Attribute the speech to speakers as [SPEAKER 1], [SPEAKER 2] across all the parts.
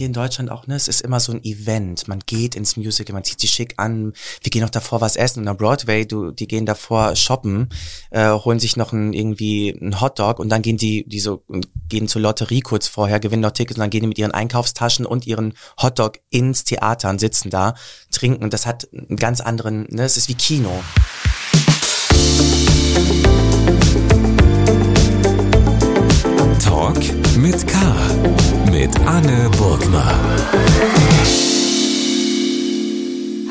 [SPEAKER 1] hier in Deutschland auch, ne, es ist immer so ein Event. Man geht ins Musical, man zieht sich schick an, wir gehen noch davor was essen. Und am Broadway, du, die gehen davor shoppen, äh, holen sich noch ein, irgendwie einen Hotdog und dann gehen die, die so, gehen zur Lotterie kurz vorher, gewinnen noch Tickets und dann gehen die mit ihren Einkaufstaschen und ihren Hotdog ins Theater und sitzen da, trinken. Und das hat einen ganz anderen, ne, es ist wie Kino.
[SPEAKER 2] Talk mit K. Mit Anne Burgner.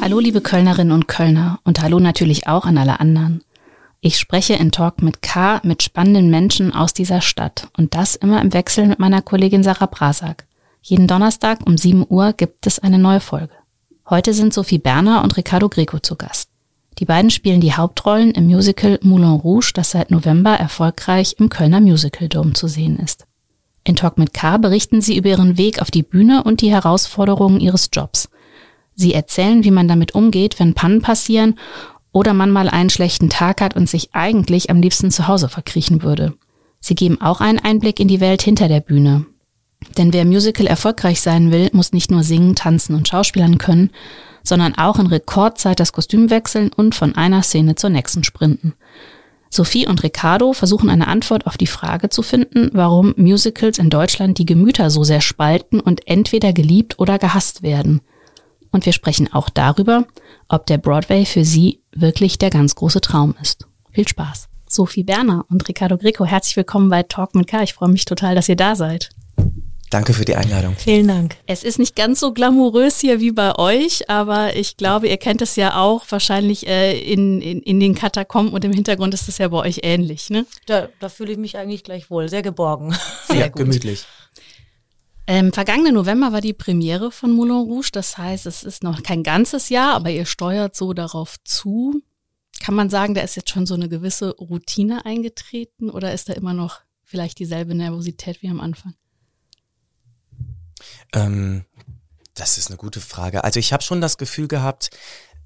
[SPEAKER 3] Hallo liebe Kölnerinnen und Kölner und hallo natürlich auch an alle anderen. Ich spreche in Talk mit K mit spannenden Menschen aus dieser Stadt und das immer im Wechsel mit meiner Kollegin Sarah Brasak. Jeden Donnerstag um 7 Uhr gibt es eine neue Folge. Heute sind Sophie Berner und Ricardo Greco zu Gast. Die beiden spielen die Hauptrollen im Musical Moulin Rouge, das seit November erfolgreich im Kölner Musical Dome zu sehen ist. In Talk mit K berichten sie über ihren Weg auf die Bühne und die Herausforderungen ihres Jobs. Sie erzählen, wie man damit umgeht, wenn Pannen passieren oder man mal einen schlechten Tag hat und sich eigentlich am liebsten zu Hause verkriechen würde. Sie geben auch einen Einblick in die Welt hinter der Bühne. Denn wer Musical erfolgreich sein will, muss nicht nur singen, tanzen und schauspielern können, sondern auch in Rekordzeit das Kostüm wechseln und von einer Szene zur nächsten sprinten. Sophie und Ricardo versuchen eine Antwort auf die Frage zu finden, warum Musicals in Deutschland die Gemüter so sehr spalten und entweder geliebt oder gehasst werden. Und wir sprechen auch darüber, ob der Broadway für sie wirklich der ganz große Traum ist. Viel Spaß. Sophie Berner und Ricardo Greco, herzlich willkommen bei Talk mit K. Ich freue mich total, dass ihr da seid.
[SPEAKER 1] Danke für die Einladung.
[SPEAKER 4] Vielen Dank.
[SPEAKER 3] Es ist nicht ganz so glamourös hier wie bei euch, aber ich glaube, ihr kennt es ja auch wahrscheinlich äh, in, in, in den Katakomben und im Hintergrund ist das ja bei euch ähnlich, ne?
[SPEAKER 4] Da, da fühle ich mich eigentlich gleich wohl, sehr geborgen.
[SPEAKER 1] Sehr ja, gut. gemütlich.
[SPEAKER 3] Ähm, vergangene November war die Premiere von Moulin Rouge, das heißt, es ist noch kein ganzes Jahr, aber ihr steuert so darauf zu. Kann man sagen, da ist jetzt schon so eine gewisse Routine eingetreten oder ist da immer noch vielleicht dieselbe Nervosität wie am Anfang?
[SPEAKER 1] Ähm, das ist eine gute Frage. Also ich habe schon das Gefühl gehabt,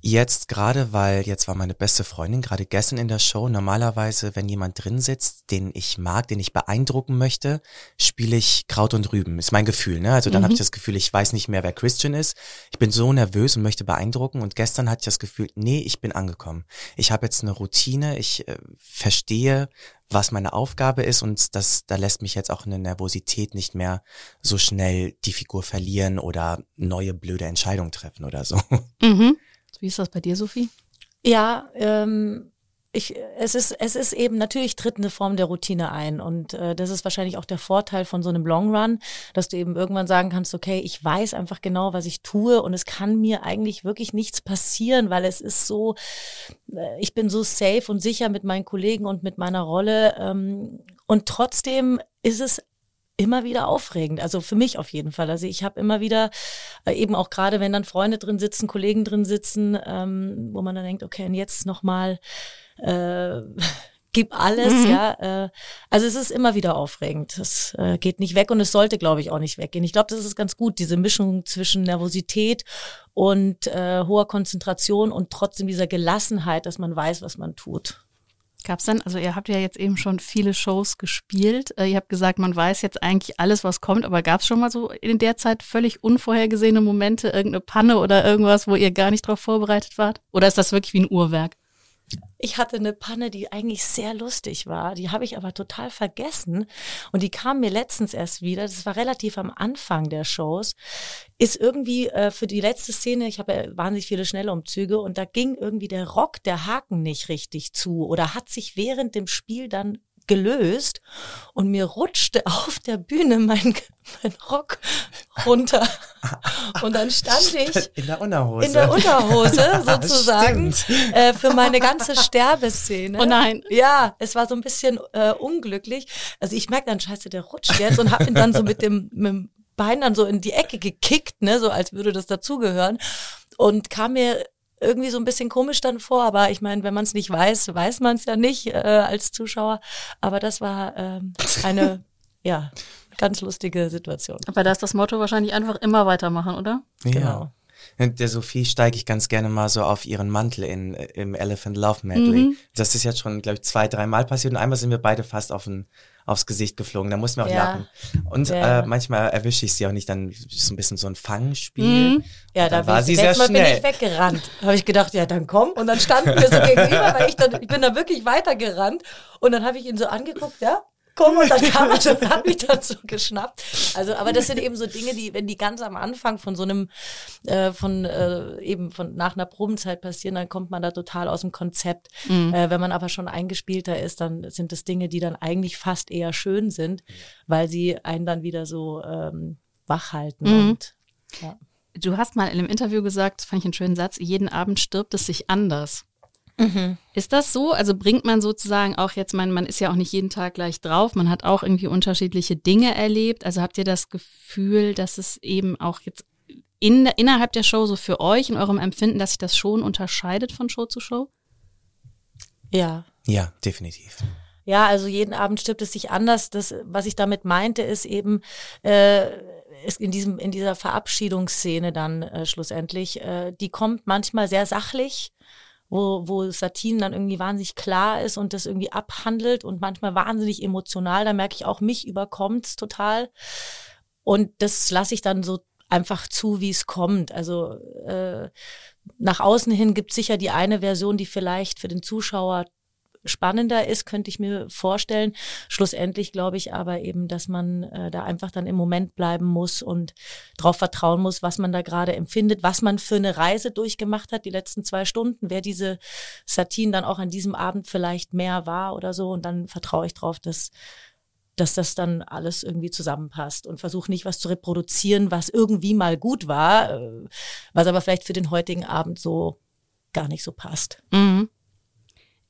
[SPEAKER 1] Jetzt gerade, weil jetzt war meine beste Freundin gerade gestern in der Show. Normalerweise, wenn jemand drin sitzt, den ich mag, den ich beeindrucken möchte, spiele ich Kraut und Rüben. Ist mein Gefühl. Ne? Also dann mhm. habe ich das Gefühl, ich weiß nicht mehr, wer Christian ist. Ich bin so nervös und möchte beeindrucken. Und gestern hatte ich das Gefühl, nee, ich bin angekommen. Ich habe jetzt eine Routine. Ich äh, verstehe, was meine Aufgabe ist und das, da lässt mich jetzt auch eine Nervosität nicht mehr so schnell die Figur verlieren oder neue blöde Entscheidungen treffen oder so.
[SPEAKER 3] Mhm. Wie ist das bei dir, Sophie?
[SPEAKER 4] Ja, ähm, ich, es ist, es ist eben natürlich tritt eine Form der Routine ein und äh, das ist wahrscheinlich auch der Vorteil von so einem Long Run, dass du eben irgendwann sagen kannst, okay, ich weiß einfach genau, was ich tue und es kann mir eigentlich wirklich nichts passieren, weil es ist so, äh, ich bin so safe und sicher mit meinen Kollegen und mit meiner Rolle ähm, und trotzdem ist es immer wieder aufregend. Also für mich auf jeden Fall. Also ich habe immer wieder, äh, eben auch gerade wenn dann Freunde drin sitzen, Kollegen drin sitzen, ähm, wo man dann denkt, okay, und jetzt nochmal äh, gib alles, mhm. ja. Äh, also es ist immer wieder aufregend. Es äh, geht nicht weg und es sollte, glaube ich, auch nicht weggehen. Ich glaube, das ist ganz gut, diese Mischung zwischen Nervosität und äh, hoher Konzentration und trotzdem dieser Gelassenheit, dass man weiß, was man tut.
[SPEAKER 3] Gab es dann, also ihr habt ja jetzt eben schon viele Shows gespielt. Äh, ihr habt gesagt, man weiß jetzt eigentlich alles, was kommt, aber gab es schon mal so in der Zeit völlig unvorhergesehene Momente, irgendeine Panne oder irgendwas, wo ihr gar nicht darauf vorbereitet wart? Oder ist das wirklich wie ein Uhrwerk?
[SPEAKER 4] Ich hatte eine Panne, die eigentlich sehr lustig war. Die habe ich aber total vergessen. Und die kam mir letztens erst wieder. Das war relativ am Anfang der Shows. Ist irgendwie äh, für die letzte Szene, ich habe ja wahnsinnig viele Schnellumzüge und da ging irgendwie der Rock, der Haken nicht richtig zu oder hat sich während dem Spiel dann gelöst und mir rutschte auf der Bühne mein, mein Rock runter. Und dann stand ich
[SPEAKER 1] in der Unterhose,
[SPEAKER 4] in der Unterhose sozusagen äh, für meine ganze Sterbeszene.
[SPEAKER 3] Oh nein.
[SPEAKER 4] Ja, es war so ein bisschen äh, unglücklich. Also ich merke dann, scheiße, der rutscht jetzt und habe ihn dann so mit dem, mit dem Bein dann so in die Ecke gekickt, ne, so als würde das dazugehören. Und kam mir irgendwie so ein bisschen komisch dann vor, aber ich meine, wenn man es nicht weiß, weiß man es ja nicht äh, als Zuschauer. Aber das war ähm, eine, ja, ganz lustige Situation.
[SPEAKER 3] Aber da ist das Motto wahrscheinlich einfach immer weitermachen, oder?
[SPEAKER 1] Ja. Genau. Der Sophie steige ich ganz gerne mal so auf ihren Mantel in, im Elephant Love Medley. Mhm. Das ist jetzt schon, glaube ich, zwei, drei Mal passiert und einmal sind wir beide fast auf den, aufs Gesicht geflogen. Da mussten wir auch
[SPEAKER 4] Ja.
[SPEAKER 1] lachen. Und
[SPEAKER 4] Ja.
[SPEAKER 1] äh, manchmal erwische ich sie auch nicht. Dann ist so ein bisschen so ein Fangspiel.
[SPEAKER 3] Mhm.
[SPEAKER 4] Ja, da
[SPEAKER 1] war
[SPEAKER 4] bin
[SPEAKER 1] sie sehr
[SPEAKER 4] letztes Mal bin
[SPEAKER 1] schnell.
[SPEAKER 4] ich weggerannt. Habe ich gedacht, ja, dann komm. Und dann standen wir so gegenüber, weil ich dann, ich bin da wirklich weitergerannt. Und dann habe ich ihn so angeguckt, ja, komm. Und dann kam er und hat mich dann so geschnappt. Also, aber das sind eben so Dinge, die, wenn die ganz am Anfang von so einem, äh, von, äh, eben von nach einer Probenzeit passieren, dann kommt man da total aus dem Konzept. Äh, wenn man aber schon eingespielter ist, dann sind das Dinge, die dann eigentlich fast eher schön sind, weil sie einen dann wieder so ähm, wach halten.
[SPEAKER 3] Mhm.
[SPEAKER 4] Und, ja.
[SPEAKER 3] Du hast mal in einem Interview gesagt, fand ich einen schönen Satz, jeden Abend stirbt es sich anders. Ist das so? Also bringt man sozusagen auch jetzt, man, man ist ja auch nicht jeden Tag gleich drauf, man hat auch irgendwie unterschiedliche Dinge erlebt. Also habt ihr das Gefühl, dass es eben auch jetzt in, innerhalb der Show so für euch in eurem Empfinden, dass sich das schon unterscheidet von Show zu Show?
[SPEAKER 4] ja.
[SPEAKER 1] Ja, definitiv.
[SPEAKER 4] Ja, also jeden Abend stirbt es sich anders. Das, was ich damit meinte, ist eben, äh, ist in diesem, in dieser Verabschiedungsszene dann äh, schlussendlich, äh, die kommt manchmal sehr sachlich, wo, wo Satin dann irgendwie wahnsinnig klar ist und das irgendwie abhandelt und manchmal wahnsinnig emotional. Da merke ich auch, mich überkommt's total. Und das lasse ich dann so einfach zu, wie es kommt. Also äh, nach außen hin gibt sicher die eine Version, die vielleicht für den Zuschauer spannender ist, könnte ich mir vorstellen. Schlussendlich glaube ich aber eben, dass man äh, da einfach dann im Moment bleiben muss und darauf vertrauen muss, was man da gerade empfindet, was man für eine Reise durchgemacht hat, die letzten zwei Stunden, wer diese Satin dann auch an diesem Abend vielleicht mehr war oder so. Und dann vertraue ich darauf, dass dass das dann alles irgendwie zusammenpasst und versuche nicht was zu reproduzieren, was irgendwie mal gut war, äh, was aber vielleicht für den heutigen Abend so gar nicht so passt.
[SPEAKER 3] Mhm.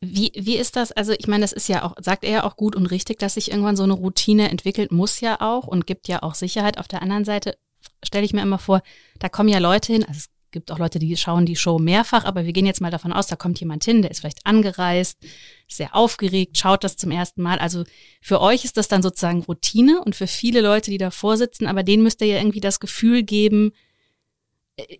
[SPEAKER 3] Wie, wie ist das? Also ich meine, das ist ja auch, sagt er ja auch gut und richtig, dass sich irgendwann so eine Routine entwickelt, muss ja auch und gibt ja auch Sicherheit. Auf der anderen Seite stelle ich mir immer vor, da kommen ja Leute hin, also es gibt auch Leute, die schauen die Show mehrfach, aber wir gehen jetzt mal davon aus, da kommt jemand hin, der ist vielleicht angereist, ist sehr aufgeregt, schaut das zum ersten Mal. Also für euch ist das dann sozusagen Routine und für viele Leute, die davor sitzen, aber denen müsst ihr ja irgendwie das Gefühl geben,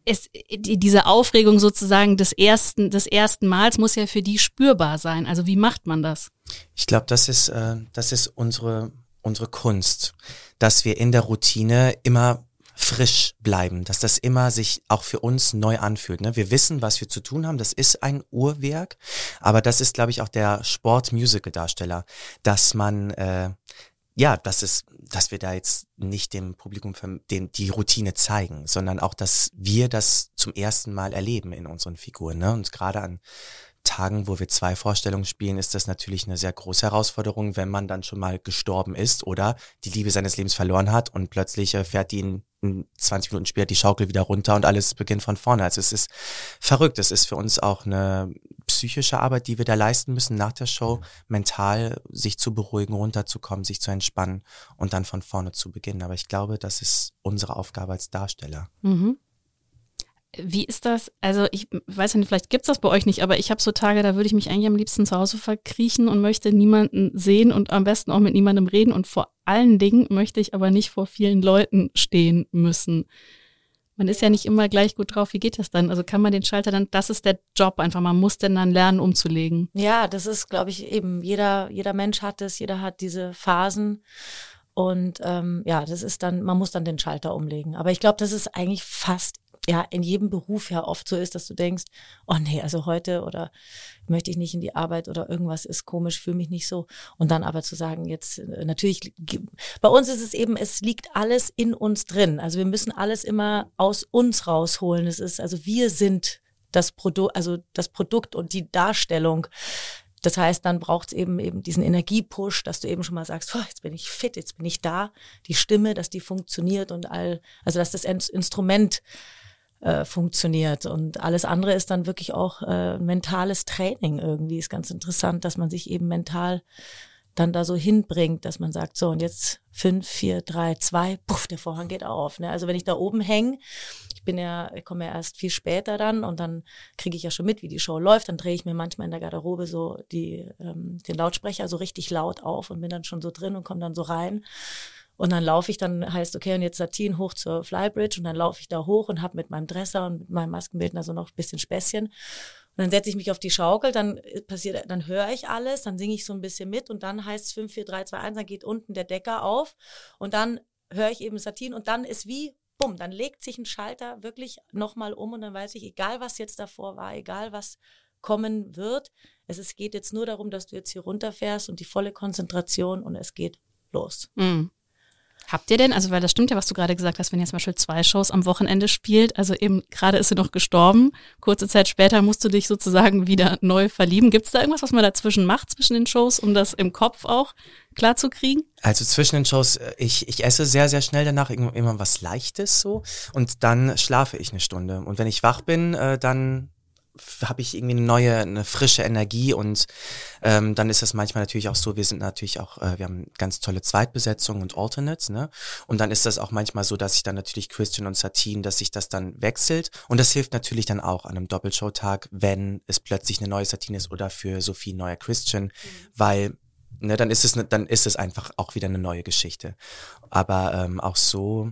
[SPEAKER 3] es, die- diese Aufregung sozusagen des ersten, des ersten Mals muss ja für die spürbar sein. Also wie macht man das?
[SPEAKER 1] Ich glaube, das ist, äh, das ist unsere, unsere Kunst, dass wir in der Routine immer frisch bleiben, dass das immer sich auch für uns neu anfühlt. Ne? Wir wissen, was wir zu tun haben. Das ist ein Uhrwerk, aber das ist, glaube ich, auch der Sport-Musical-Darsteller, dass man äh, ja, das ist, dass wir da jetzt nicht dem Publikum den, die Routine zeigen, sondern auch, dass wir das zum ersten Mal erleben in unseren Figuren. Ne? Und gerade an Tagen, wo wir zwei Vorstellungen spielen, ist das natürlich eine sehr große Herausforderung, wenn man dann schon mal gestorben ist oder die Liebe seines Lebens verloren hat und plötzlich äh, fährt die in, in 20 Minuten später die Schaukel wieder runter und alles beginnt von vorne. Also es ist verrückt. Es ist für uns auch eine psychische Arbeit, die wir da leisten müssen nach der Show, mental sich zu beruhigen, runterzukommen, sich zu entspannen und dann von vorne zu beginnen. Aber ich glaube, das ist unsere Aufgabe als Darsteller.
[SPEAKER 3] Mhm. Wie ist das? Also ich weiß nicht, vielleicht gibt's das bei euch nicht, aber ich habe so Tage, da würde ich mich eigentlich am liebsten zu Hause verkriechen und möchte niemanden sehen und am besten auch mit niemandem reden. Und vor allen Dingen möchte ich aber nicht vor vielen Leuten stehen müssen. Man ist ja nicht immer gleich gut drauf. Wie geht das dann? Also kann man den Schalter dann, das ist der Job einfach, man muss denn dann lernen umzulegen.
[SPEAKER 4] Ja, das ist, glaube ich, eben jeder, jeder Mensch hat es, jeder hat diese Phasen. Und ähm, ja, das ist dann, man muss dann den Schalter umlegen. Aber ich glaube, das ist eigentlich fast ja in jedem Beruf ja oft so ist, dass du denkst, oh nee, also heute oder möchte ich nicht in die Arbeit oder irgendwas ist komisch, fühle mich nicht so. Und dann aber zu sagen, jetzt äh, natürlich, bei uns ist es eben, es liegt alles in uns drin. Also wir müssen alles immer aus uns rausholen. Es ist, also wir sind das Produkt, also das Produkt und die Darstellung. Das heißt, dann braucht es eben eben diesen Energiepush, dass du eben schon mal sagst, oh, jetzt bin ich fit, jetzt bin ich da, die Stimme, dass die funktioniert und all, also dass das In- Instrument äh, funktioniert und alles andere ist dann wirklich auch äh, mentales Training irgendwie. Ist ganz interessant, dass man sich eben mental dann da so hinbringt, dass man sagt, so und jetzt fünf, vier, drei, zwei, puff, der Vorhang geht auf. Ne? Also wenn ich da oben hänge, ich bin ja, ich komme ja erst viel später dann und dann kriege ich ja schon mit, wie die Show läuft. Dann drehe ich mir manchmal in der Garderobe so die, ähm, den Lautsprecher so richtig laut auf und bin dann schon so drin und komme dann so rein. Und dann laufe ich, dann heißt, okay, und jetzt Satin hoch zur Flybridge und dann laufe ich da hoch und habe mit meinem Dresser und mit meinem Maskenbildner so noch ein bisschen Späßchen. Und dann setze ich mich auf die Schaukel, dann passiert, dann höre ich alles, dann singe ich so ein bisschen mit und dann heißt es 5, 4, 3, 2, 1, dann geht unten der Decker auf und dann höre ich eben Satin und dann ist wie, bumm, dann legt sich ein Schalter wirklich nochmal um und dann weiß ich, egal was jetzt davor war, egal was kommen wird, es ist, geht jetzt nur darum, dass du jetzt hier runterfährst und die volle Konzentration und es geht los.
[SPEAKER 3] Mhm. Habt ihr denn, also weil das stimmt ja, was du gerade gesagt hast, wenn ihr zum Beispiel zwei Shows am Wochenende spielt, also eben gerade ist sie noch gestorben, kurze Zeit später musst du dich sozusagen wieder neu verlieben. Gibt es da irgendwas, was man dazwischen macht, zwischen den Shows, um das im Kopf auch klar zu kriegen?
[SPEAKER 1] Also zwischen den Shows, äh, ich, ich esse sehr, sehr schnell danach immer was Leichtes so und dann schlafe ich eine Stunde. Und wenn ich wach bin, äh, dann habe ich irgendwie eine neue, eine frische Energie und ähm, dann ist es manchmal natürlich auch so, wir sind natürlich auch, äh, wir haben ganz tolle Zweitbesetzungen und Alternates, ne? Und dann ist das auch manchmal so, dass ich dann natürlich Christian und Satin, dass sich das dann wechselt und das hilft natürlich dann auch an einem Doppelshowtag, wenn es plötzlich eine neue Satin ist oder für Sophie ein neuer Christian, mhm. weil ne, dann ist es ne, dann ist es einfach auch wieder eine neue Geschichte. Aber ähm, auch so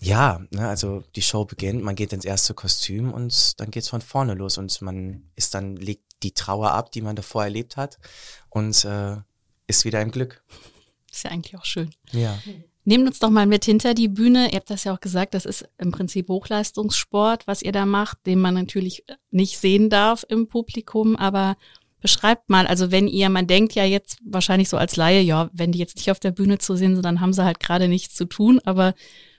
[SPEAKER 1] ja, ne, also die Show beginnt, man geht ins erste Kostüm und dann geht's von vorne los und man ist dann, legt die Trauer ab, die man davor erlebt hat und äh, ist wieder im Glück.
[SPEAKER 3] Ist ja eigentlich auch schön.
[SPEAKER 1] Ja.
[SPEAKER 3] Nehmt uns doch mal mit hinter die Bühne. Ihr habt das ja auch gesagt, das ist im Prinzip Hochleistungssport, was ihr da macht, den man natürlich nicht sehen darf im Publikum, aber beschreibt mal, also wenn ihr, man denkt ja jetzt wahrscheinlich so als Laie, ja, wenn die jetzt nicht auf der Bühne zu sehen sind, dann haben sie halt gerade nichts zu tun, aber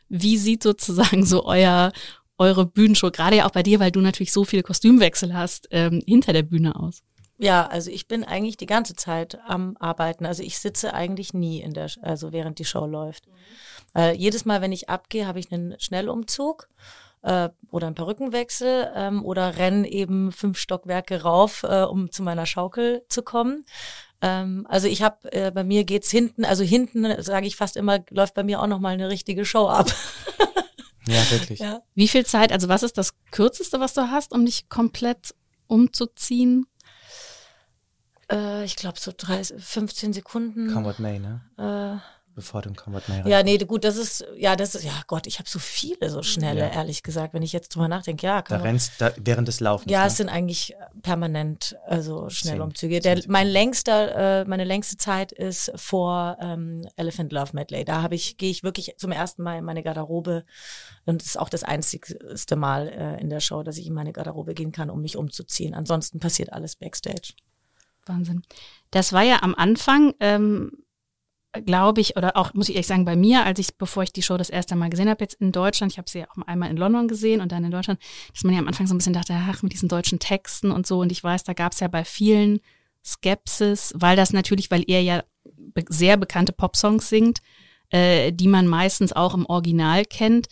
[SPEAKER 3] wie sieht sozusagen so euer, eure Bühnenshow, gerade ja auch bei dir, weil du natürlich so viele Kostümwechsel hast, ähm, hinter der Bühne aus?
[SPEAKER 4] Ja, also ich bin eigentlich die ganze Zeit am Arbeiten. Also ich sitze eigentlich nie in der, also während die Show läuft. Mhm. Äh, jedes Mal, wenn ich abgehe, habe ich einen Schnellumzug äh, oder einen Perückenwechsel ähm, oder renn eben fünf Stockwerke rauf, äh, um zu meiner Schaukel zu kommen. Ähm, also ich habe, äh, bei mir geht's hinten, also hinten, sage ich fast immer, läuft bei mir auch noch mal eine richtige Show ab.
[SPEAKER 1] ja, wirklich.
[SPEAKER 3] Ja. Wie viel Zeit, also was ist das Kürzeste, was du hast, um dich komplett umzuziehen?
[SPEAKER 4] Äh, ich glaube so 30, 15 Sekunden.
[SPEAKER 1] Come what may, ne?
[SPEAKER 4] Äh,
[SPEAKER 1] bevor du in Combat May
[SPEAKER 4] Ja, nee, gut, das ist, ja, das ist, ja Gott, ich habe so viele so schnelle, ja. ehrlich gesagt, wenn ich jetzt drüber nachdenke, ja.
[SPEAKER 1] Kann da rennst da, während des Laufens.
[SPEAKER 4] Ja,
[SPEAKER 1] ne?
[SPEAKER 4] es sind eigentlich permanent, also Schnellumzüge. Der, mein längster, äh, meine längste Zeit ist vor ähm, Elephant Love Medley. Da habe ich, gehe ich wirklich zum ersten Mal in meine Garderobe und es ist auch das einzigste Mal äh, in der Show, dass ich in meine Garderobe gehen kann, um mich umzuziehen. Ansonsten passiert alles Backstage.
[SPEAKER 3] Wahnsinn. Das war ja am Anfang, ähm, glaube ich, oder auch, muss ich ehrlich sagen, bei mir, als ich, bevor ich die Show das erste Mal gesehen habe, jetzt in Deutschland, ich habe sie ja auch einmal in London gesehen und dann in Deutschland, dass man ja am Anfang so ein bisschen dachte, ach, mit diesen deutschen Texten und so. Und ich weiß, da gab es ja bei vielen Skepsis, weil das natürlich, weil er ja sehr bekannte Popsongs singt, äh, die man meistens auch im Original kennt.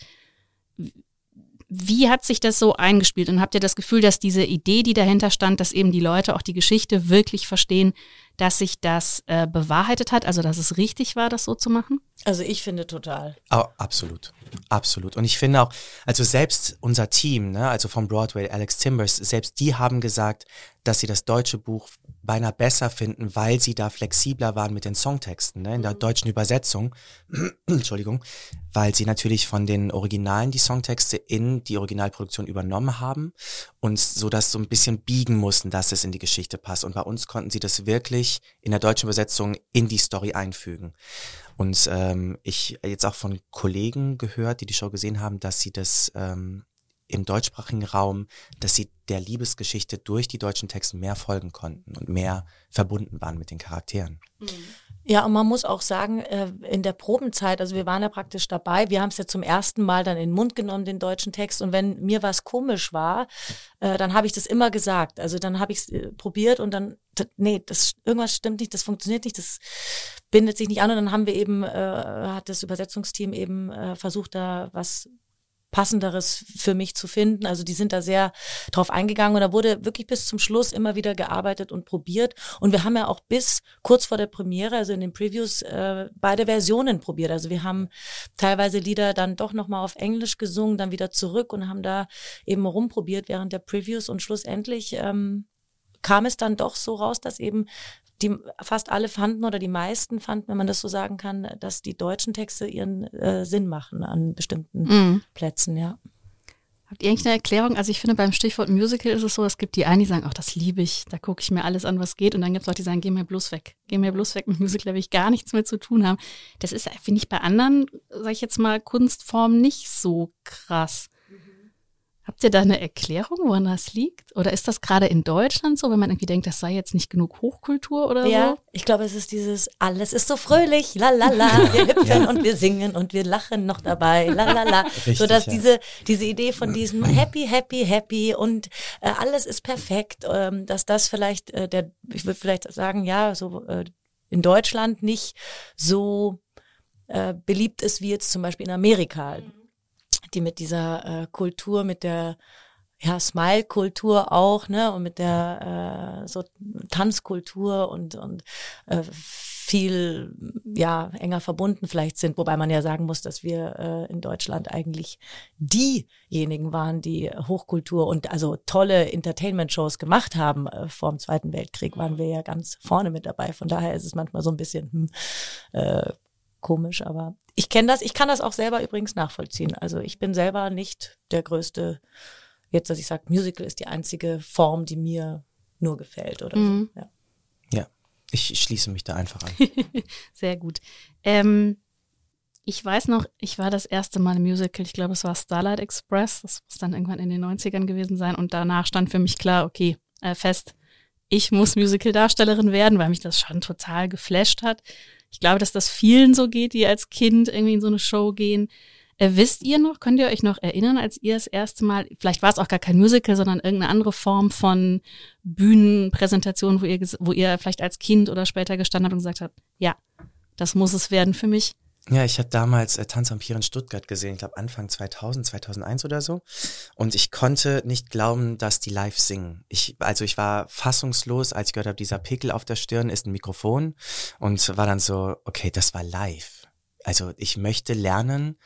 [SPEAKER 3] Wie hat sich das so eingespielt? Und habt ihr das Gefühl, dass diese Idee, die dahinter stand, dass eben die Leute auch die Geschichte wirklich verstehen, dass sich das äh, bewahrheitet hat, also dass es richtig war, das so zu machen?
[SPEAKER 4] Also ich finde total.
[SPEAKER 1] Oh, absolut, absolut. Und ich finde auch, also selbst unser Team, ne, also vom Broadway, Alex Timbers, selbst die haben gesagt, dass sie das deutsche Buch beinahe besser finden, weil sie da flexibler waren mit den Songtexten, ne, in der mhm. deutschen Übersetzung. Entschuldigung, weil sie natürlich von den Originalen die Songtexte in die Originalproduktion übernommen haben und so das so ein bisschen biegen mussten, dass es in die Geschichte passt. Und bei uns konnten sie das wirklich in der deutschen Übersetzung in die Story einfügen. Und ähm, ich jetzt auch von Kollegen gehört, die die Show gesehen haben, dass sie das ähm, im deutschsprachigen Raum, dass sie der Liebesgeschichte durch die deutschen Texte mehr folgen konnten und mehr verbunden waren mit den Charakteren.
[SPEAKER 4] Mhm. Ja, und man muss auch sagen, äh, in der Probenzeit, also wir waren ja praktisch dabei, wir haben es ja zum ersten Mal dann in den Mund genommen, den deutschen Text. Und wenn mir was komisch war, äh, dann habe ich das immer gesagt. Also dann habe ich es äh, probiert und dann, nee, das irgendwas stimmt nicht, das funktioniert nicht, das bindet sich nicht an. Und dann haben wir eben, hat das Übersetzungsteam eben versucht, da was passenderes für mich zu finden. Also die sind da sehr drauf eingegangen und da wurde wirklich bis zum Schluss immer wieder gearbeitet und probiert. Und wir haben ja auch bis kurz vor der Premiere, also in den Previews, äh, beide Versionen probiert. Also wir haben teilweise Lieder dann doch nochmal auf Englisch gesungen, dann wieder zurück und haben da eben rumprobiert während der Previews und schlussendlich ähm, kam es dann doch so raus, dass eben die fast alle fanden oder die meisten fanden, wenn man das so sagen kann, dass die deutschen Texte ihren äh, Sinn machen an bestimmten
[SPEAKER 3] Mhm.
[SPEAKER 4] Plätzen, ja.
[SPEAKER 3] Habt ihr eigentlich eine Erklärung? Also ich finde beim Stichwort Musical ist es so, es gibt die einen, die sagen, ach, das liebe ich, da gucke ich mir alles an, was geht. Und dann gibt es Leute, die sagen, geh mir bloß weg. Geh mir bloß weg mit Musical, will ich gar nichts mehr zu tun haben. Das ist, finde ich, bei anderen, sage ich jetzt mal, Kunstformen nicht so krass. Habt ihr da eine Erklärung, woran das liegt? Oder ist das gerade in Deutschland so, wenn man irgendwie denkt, das sei jetzt nicht genug Hochkultur oder
[SPEAKER 4] Ja,
[SPEAKER 3] so?
[SPEAKER 4] ich glaube, es ist dieses, alles ist so fröhlich, la la la, wir hüpfen und wir singen und wir lachen noch dabei, la la la.
[SPEAKER 1] Richtig,
[SPEAKER 4] so dass
[SPEAKER 1] ja.
[SPEAKER 4] diese, diese Idee von diesem happy, happy, happy und äh, alles ist perfekt, ähm, dass das vielleicht, äh, der, ich würde vielleicht sagen, ja, so äh, in Deutschland nicht so äh, beliebt ist wie jetzt zum Beispiel in Amerika, die mit dieser äh, Kultur, mit der ja, Smile-Kultur auch, ne, und mit der äh, so Tanzkultur und, und äh, viel ja enger verbunden vielleicht sind, wobei man ja sagen muss, dass wir äh, in Deutschland eigentlich diejenigen waren, die Hochkultur und also tolle Entertainment-Shows gemacht haben äh, vor dem Zweiten Weltkrieg, waren wir ja ganz vorne mit dabei. Von daher ist es manchmal so ein bisschen hm, äh, komisch, aber ich kenne das, ich kann das auch selber übrigens nachvollziehen. Also ich bin selber nicht der größte, jetzt, dass ich sage, Musical ist die einzige Form, die mir nur gefällt oder
[SPEAKER 3] Mhm.
[SPEAKER 4] so. Ja.
[SPEAKER 1] Ja, ich schließe mich da einfach an.
[SPEAKER 3] Sehr gut. Ähm, ich weiß noch, ich war das erste Mal im Musical, ich glaube, es war Starlight Express, das muss dann irgendwann in den 90ern gewesen sein und danach stand für mich klar, okay, äh, fest, ich muss Musical-Darstellerin werden, weil mich das schon total geflasht hat. Ich glaube, dass das vielen so geht, die als Kind irgendwie in so eine Show gehen. Äh, wisst ihr noch, könnt ihr euch noch erinnern, als ihr das erste Mal, vielleicht war es auch gar kein Musical, sondern irgendeine andere Form von Bühnenpräsentation, wo ihr, wo ihr vielleicht als Kind oder später gestanden habt und gesagt habt, ja, das muss es werden für mich.
[SPEAKER 1] Ja, ich habe damals äh, Tanz am Pier in Stuttgart gesehen, ich glaube Anfang 2000, 2001 oder so. Und ich konnte nicht glauben, dass die live singen. Ich, also ich war fassungslos, als ich gehört habe, dieser Pickel auf der Stirn ist ein Mikrofon und war dann so, okay, das war live. Also ich möchte lernen,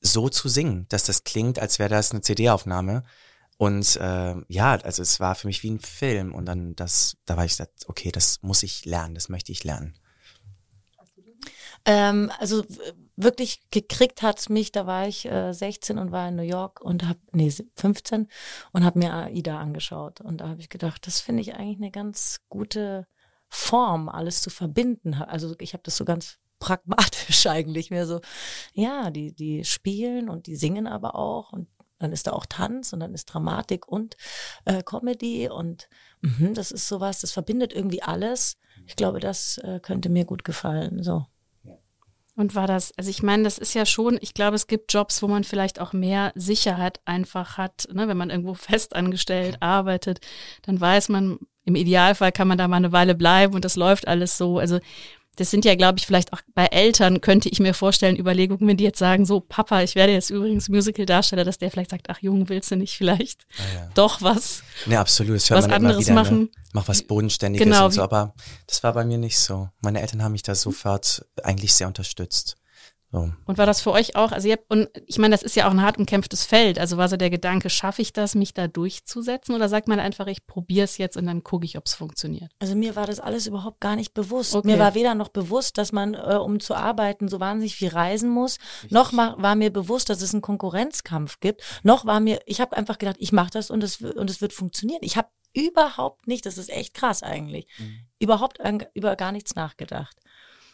[SPEAKER 1] so zu singen, dass das klingt, als wäre das eine CD-Aufnahme. Und äh, ja, also es war für mich wie ein Film. Und dann das, da war ich gesagt, okay, das muss ich lernen, das möchte ich lernen.
[SPEAKER 4] Ähm, also wirklich gekriegt hat's mich, da war ich äh, 16 und war in New York und hab nee, 15 und habe mir AIDA angeschaut. Und da habe ich gedacht, das finde ich eigentlich eine ganz gute Form, alles zu verbinden. Also ich habe das so ganz pragmatisch eigentlich mehr so, ja, die, die spielen und die singen aber auch und dann ist da auch Tanz und dann ist Dramatik und äh, Comedy und mhm, das ist sowas, das verbindet irgendwie alles. Ich glaube, das äh, könnte mir gut gefallen. So.
[SPEAKER 3] Und war das, also ich meine, das ist ja schon, ich glaube, es gibt Jobs, wo man vielleicht auch mehr Sicherheit einfach hat, ne? wenn man irgendwo festangestellt arbeitet, dann weiß man, im Idealfall kann man da mal eine Weile bleiben und das läuft alles so. Also das sind ja, glaube ich, vielleicht auch bei Eltern, könnte ich mir vorstellen, Überlegungen, wenn die jetzt sagen, so, Papa, ich werde jetzt übrigens Musical-Darsteller, dass der vielleicht sagt, ach Junge, willst du nicht vielleicht
[SPEAKER 1] ja.
[SPEAKER 3] doch was?
[SPEAKER 1] Ne, absolut. Das hört
[SPEAKER 3] Was
[SPEAKER 1] man immer
[SPEAKER 3] anderes
[SPEAKER 1] wieder,
[SPEAKER 3] machen.
[SPEAKER 1] Ne? Mach was Bodenständiges
[SPEAKER 3] Genau,
[SPEAKER 1] und so. Aber das war bei mir nicht so. Meine Eltern haben mich da sofort eigentlich sehr unterstützt. So.
[SPEAKER 3] Und war das für euch auch, also ihr habt, und ich meine, das ist ja auch ein hart umkämpftes Feld. Also war so der Gedanke, schaffe ich das, mich da durchzusetzen? Oder sagt man einfach, ich probiere es jetzt und dann gucke ich, ob es funktioniert?
[SPEAKER 4] Also mir war das alles überhaupt gar nicht bewusst.
[SPEAKER 3] Okay.
[SPEAKER 4] Mir war weder noch bewusst, dass man, äh, um zu arbeiten, so wahnsinnig viel reisen muss, noch ma- war mir bewusst, dass es einen Konkurrenzkampf gibt, noch war mir, ich habe einfach gedacht, ich mache das und es, und es wird funktionieren. Ich habe überhaupt nicht, das ist echt krass eigentlich, überhaupt an, über gar nichts nachgedacht.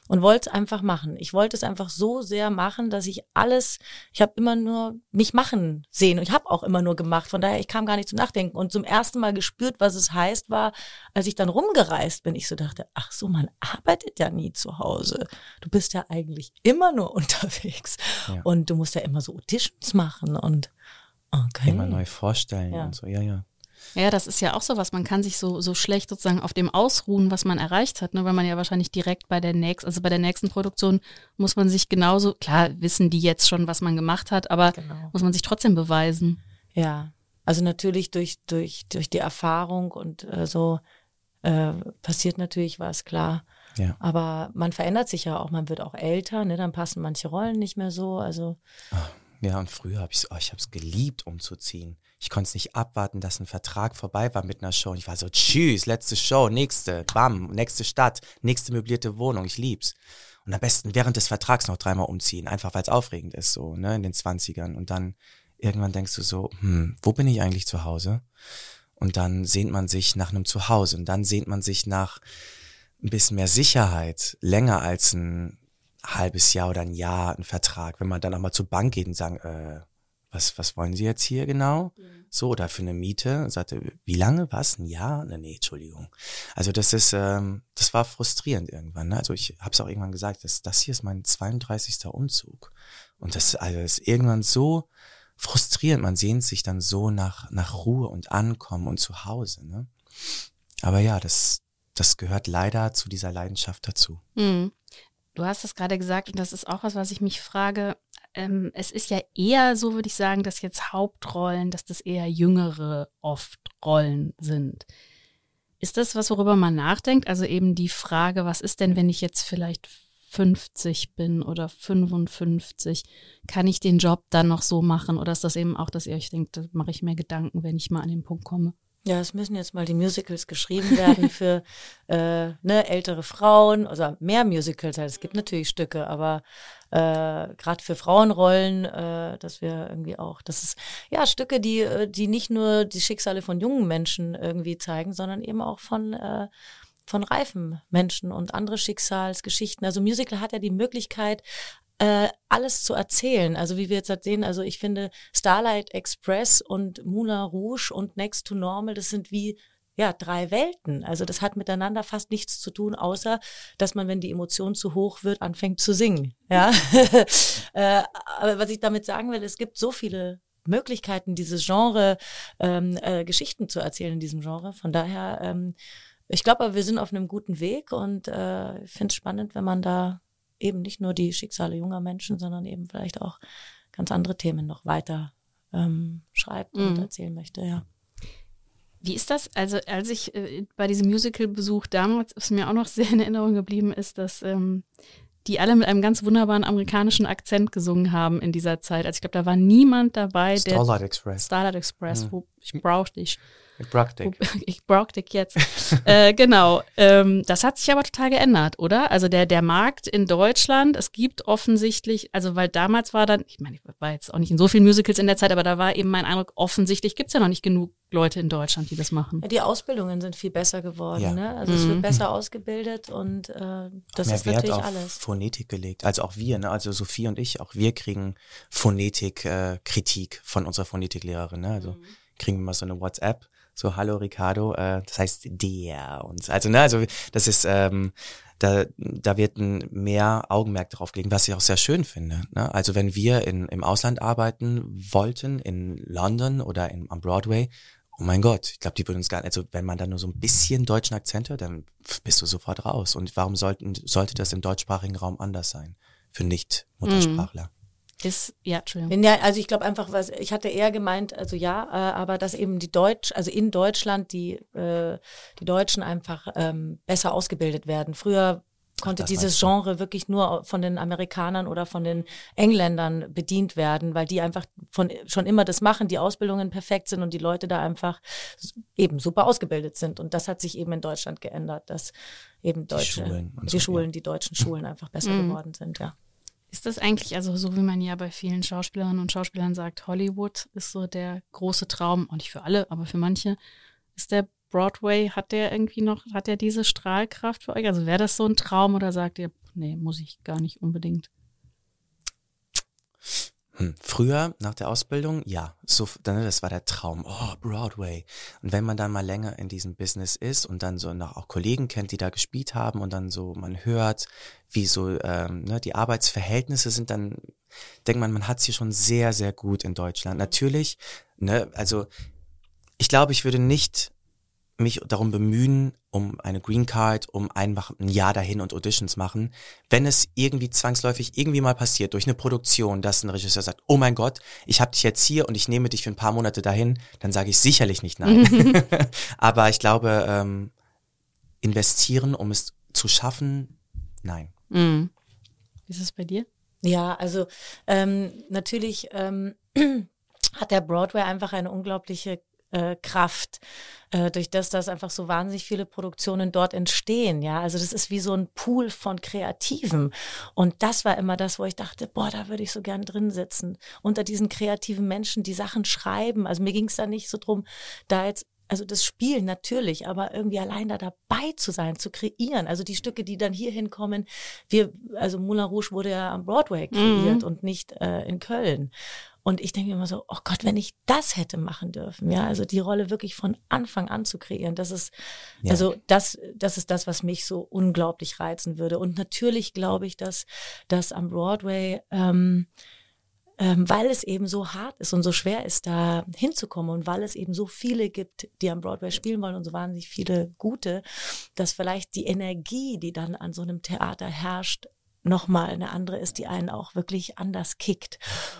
[SPEAKER 4] Und wollte es einfach machen. Ich wollte es einfach so sehr machen, dass ich alles, ich habe immer nur mich machen sehen und ich habe auch immer nur gemacht. Von daher, ich kam gar nicht zum Nachdenken. Und zum ersten Mal gespürt, was es heißt, war, als ich dann rumgereist bin, ich so dachte, ach so, man arbeitet ja nie zu Hause. Du bist ja eigentlich immer nur unterwegs.
[SPEAKER 1] Ja.
[SPEAKER 4] Und du musst ja immer so Auditions machen und okay.
[SPEAKER 1] Immer neu vorstellen
[SPEAKER 4] Ja.
[SPEAKER 1] und so. Ja, ja.
[SPEAKER 3] Ja, das ist ja auch sowas. Man kann sich so, so schlecht sozusagen auf dem ausruhen, was man erreicht hat, ne? weil man ja wahrscheinlich direkt bei der nächsten, also bei der nächsten Produktion muss man sich genauso, klar wissen die jetzt schon, was man gemacht hat, aber
[SPEAKER 4] Genau.
[SPEAKER 3] muss man sich trotzdem beweisen.
[SPEAKER 4] Ja, also natürlich durch, durch, durch die Erfahrung und äh, so äh, passiert natürlich was, klar.
[SPEAKER 1] Ja.
[SPEAKER 4] Aber man verändert sich ja auch, man wird auch älter, ne? dann passen manche Rollen nicht mehr so. Also
[SPEAKER 1] Ja, und früher habe ich oh, ich habe es geliebt, umzuziehen. Ich konnte es nicht abwarten, dass ein Vertrag vorbei war mit einer Show. Und ich war so, tschüss, letzte Show, nächste, bam, nächste Stadt, nächste möblierte Wohnung, ich lieb's. Und am besten während des Vertrags noch dreimal umziehen, einfach weil es aufregend ist, so, ne, in den Zwanzigern. Und dann irgendwann denkst du so, hm, wo bin ich eigentlich zu Hause? Und dann sehnt man sich nach einem Zuhause und dann sehnt man sich nach ein bisschen mehr Sicherheit, länger als ein halbes Jahr oder ein Jahr, ein Vertrag. Wenn man dann auch mal zur Bank geht und sagen, äh, was, was wollen Sie jetzt hier genau? So, oder für eine Miete. Und sagte, wie lange? Was? Ein Jahr? Nee, nee, Entschuldigung. Also das ist, ähm, das war frustrierend irgendwann. Ne? Also ich habe es auch irgendwann gesagt, das, das hier ist mein 32. Umzug. Und das, also das ist irgendwann so frustrierend. Man sehnt sich dann so nach, nach Ruhe und Ankommen und zu Hause. Ne? Aber ja, das, das gehört leider zu dieser Leidenschaft dazu.
[SPEAKER 3] Mhm. Du hast es gerade gesagt und das ist auch was, was ich mich frage. Ähm, es ist ja eher so, würde ich sagen, dass jetzt Hauptrollen, dass das eher jüngere oft Rollen sind. Ist das was, worüber man nachdenkt? Also eben die Frage, was ist denn, wenn ich jetzt vielleicht 50 bin oder 55, kann ich den Job dann noch so machen? Oder ist das eben auch, dass ihr euch denkt, da mache ich mir Gedanken, wenn ich mal an den Punkt komme?
[SPEAKER 4] Ja, es müssen jetzt mal die Musicals geschrieben werden für äh, ne, ältere Frauen, also mehr Musicals. Halt. Es gibt natürlich Stücke, aber äh, gerade für Frauenrollen, äh, dass wir irgendwie auch, das ist ja Stücke, die äh, die nicht nur die Schicksale von jungen Menschen irgendwie zeigen, sondern eben auch von äh, von reifen Menschen und andere Schicksalsgeschichten. Also Musical hat ja die Möglichkeit, äh, alles zu erzählen. Also wie wir jetzt halt sehen, also ich finde Starlight Express und Moulin Rouge und Next to Normal, das sind wie ja, drei Welten. Also das hat miteinander fast nichts zu tun, außer dass man, wenn die Emotion zu hoch wird, anfängt zu singen. Ja. äh, aber was ich damit sagen will, es gibt so viele Möglichkeiten, dieses Genre ähm, äh, Geschichten zu erzählen in diesem Genre. Von daher, ähm, ich glaube, wir sind auf einem guten Weg und äh, ich finde es spannend, wenn man da eben nicht nur die Schicksale junger Menschen, sondern eben vielleicht auch ganz andere Themen noch weiter ähm, schreibt mhm. und erzählen möchte, ja.
[SPEAKER 3] Wie ist das? Also, als ich äh, bei diesem Musical-Besuch damals, was mir auch noch sehr in Erinnerung geblieben ist, dass ähm, die alle mit einem ganz wunderbaren amerikanischen Akzent gesungen haben in dieser Zeit. Also ich glaube, da war niemand dabei,
[SPEAKER 1] der Starlight Express.
[SPEAKER 3] Starlight Express, mhm. wo ich brauchte dich.
[SPEAKER 1] Ich brauch dich.
[SPEAKER 3] Ich jetzt. äh, genau. Ähm, das hat sich aber total geändert, oder? Also der, der Markt in Deutschland, es gibt offensichtlich, also weil damals war dann, ich meine, ich war jetzt auch nicht in so vielen Musicals in der Zeit, aber da war eben mein Eindruck, offensichtlich gibt's ja noch nicht genug Leute in Deutschland, die das machen.
[SPEAKER 4] Ja, die Ausbildungen sind viel besser geworden, ja. ne? Also mhm. es wird mhm. besser ausgebildet und äh, das
[SPEAKER 1] Mehr
[SPEAKER 4] ist
[SPEAKER 1] Wert
[SPEAKER 4] natürlich
[SPEAKER 1] auf
[SPEAKER 4] alles.
[SPEAKER 1] Phonetik gelegt. Also auch wir, ne? Also Sophie und ich, auch wir kriegen Phonetik-Kritik äh, von unserer Phonetiklehrerin, ne? Also mhm. kriegen wir mal so eine WhatsApp so hallo Ricardo, äh, das heißt der und also ne, also das ist ähm, da, da wird ein mehr Augenmerk drauf gelegt, was ich auch sehr schön finde. Ne? Also wenn wir in, im Ausland arbeiten wollten, in London oder in, am Broadway, oh mein Gott, ich glaube, die würden uns gar nicht, also wenn man da nur so ein bisschen deutschen Akzent hört, dann bist du sofort raus. Und warum sollten, sollte das im deutschsprachigen Raum anders sein? Für Nicht-Muttersprachler.
[SPEAKER 3] Mm. Ist, ja, Entschuldigung.
[SPEAKER 4] Ja, also ich glaube einfach, was ich hatte eher gemeint, also ja, äh, aber dass eben die Deutsch, also in Deutschland die äh, die Deutschen einfach ähm, besser ausgebildet werden. Früher konnte dieses Genre wirklich nur von den Amerikanern oder von den Engländern bedient werden, weil die einfach von schon immer das machen, die Ausbildungen perfekt sind und die Leute da einfach eben super ausgebildet sind. Und das hat sich eben in Deutschland geändert, dass eben deutsche, die Schulen, die, so, Schulen, ja. die deutschen Schulen einfach besser mhm. geworden sind, ja.
[SPEAKER 3] Ist das eigentlich, also so wie man ja bei vielen Schauspielerinnen und Schauspielern sagt, Hollywood ist so der große Traum, und nicht für alle, aber für manche, ist der Broadway, hat der irgendwie noch, hat der diese Strahlkraft für euch? Also wäre das so ein Traum oder sagt ihr, nee, muss ich gar nicht unbedingt?
[SPEAKER 1] Hm. Früher, nach der Ausbildung, ja, so, dann, das war der Traum, oh, Broadway. Und wenn man dann mal länger in diesem Business ist und dann so noch auch Kollegen kennt, die da gespielt haben und dann so, man hört, wie so ähm, ne, die Arbeitsverhältnisse sind, dann denkt man, man hat sie schon sehr, sehr gut in Deutschland. Natürlich, ne, also ich glaube, ich würde nicht mich darum bemühen, um eine Green Card, um einfach ein Jahr dahin und Auditions machen. Wenn es irgendwie zwangsläufig irgendwie mal passiert durch eine Produktion, dass ein Regisseur sagt, oh mein Gott, ich habe dich jetzt hier und ich nehme dich für ein paar Monate dahin, dann sage ich sicherlich nicht nein. Aber ich glaube, ähm, investieren, um es zu schaffen, nein.
[SPEAKER 3] Mhm. Wie ist es bei dir?
[SPEAKER 4] Ja, also ähm, natürlich ähm, hat der Broadway einfach eine unglaubliche äh, Kraft, äh, durch das, dass einfach so wahnsinnig viele Produktionen dort entstehen. Ja, also das ist wie so ein Pool von Kreativen. Und das war immer das, wo ich dachte, boah, da würde ich so gern drin sitzen. Unter diesen kreativen Menschen, die Sachen schreiben. Also mir ging es da nicht so drum, da jetzt also das Spielen natürlich, aber irgendwie allein da dabei zu sein, zu kreieren. Also die Stücke, die dann hier hinkommen, wir, also Moulin Rouge wurde ja am Broadway kreiert mhm. und nicht äh, in Köln. Und ich denke immer so, oh Gott, wenn ich das hätte machen dürfen, ja, also die Rolle wirklich von Anfang an zu kreieren, das ist, ja. also das, das ist das, was mich so unglaublich reizen würde. Und natürlich glaube ich, dass, dass am Broadway, ähm, ähm, weil es eben so hart ist und so schwer ist, da hinzukommen und weil es eben so viele gibt, die am Broadway spielen wollen und so wahnsinnig viele gute, dass vielleicht die Energie, die dann an so einem Theater herrscht, nochmal eine andere ist, die einen auch wirklich anders kickt.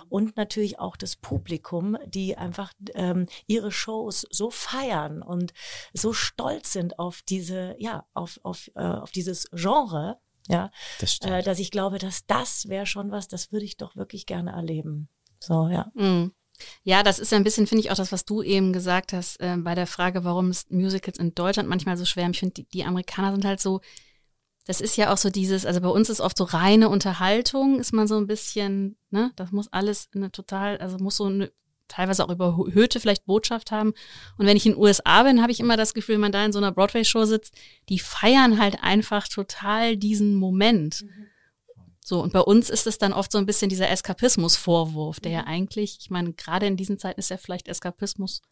[SPEAKER 4] Und natürlich auch das Publikum, die einfach ähm, ihre Shows so feiern und so stolz sind auf diese, ja, auf, auf, äh, auf dieses Genre, ja, das äh, dass ich glaube, dass das wäre schon was, das würde ich doch wirklich gerne erleben. So, ja.
[SPEAKER 3] Mhm. Ja, das ist ja ein bisschen, finde ich, auch das, was du eben gesagt hast, äh, bei der Frage, warum ist Musicals in Deutschland manchmal so schwer. Ich finde, die, die Amerikaner sind halt so, das ist ja auch so dieses, also bei uns ist oft so reine Unterhaltung, ist man so ein bisschen, ne, das muss alles eine total, also muss so eine teilweise auch überhöhte vielleicht Botschaft haben. Und wenn ich in den USA bin, habe ich immer das Gefühl, wenn man da in so einer Broadway-Show sitzt, die feiern halt einfach total diesen Moment. Mhm. So, und bei uns ist es dann oft so ein bisschen dieser Eskapismus-Vorwurf, der ja eigentlich, ich meine, gerade in diesen Zeiten ist ja vielleicht Eskapismus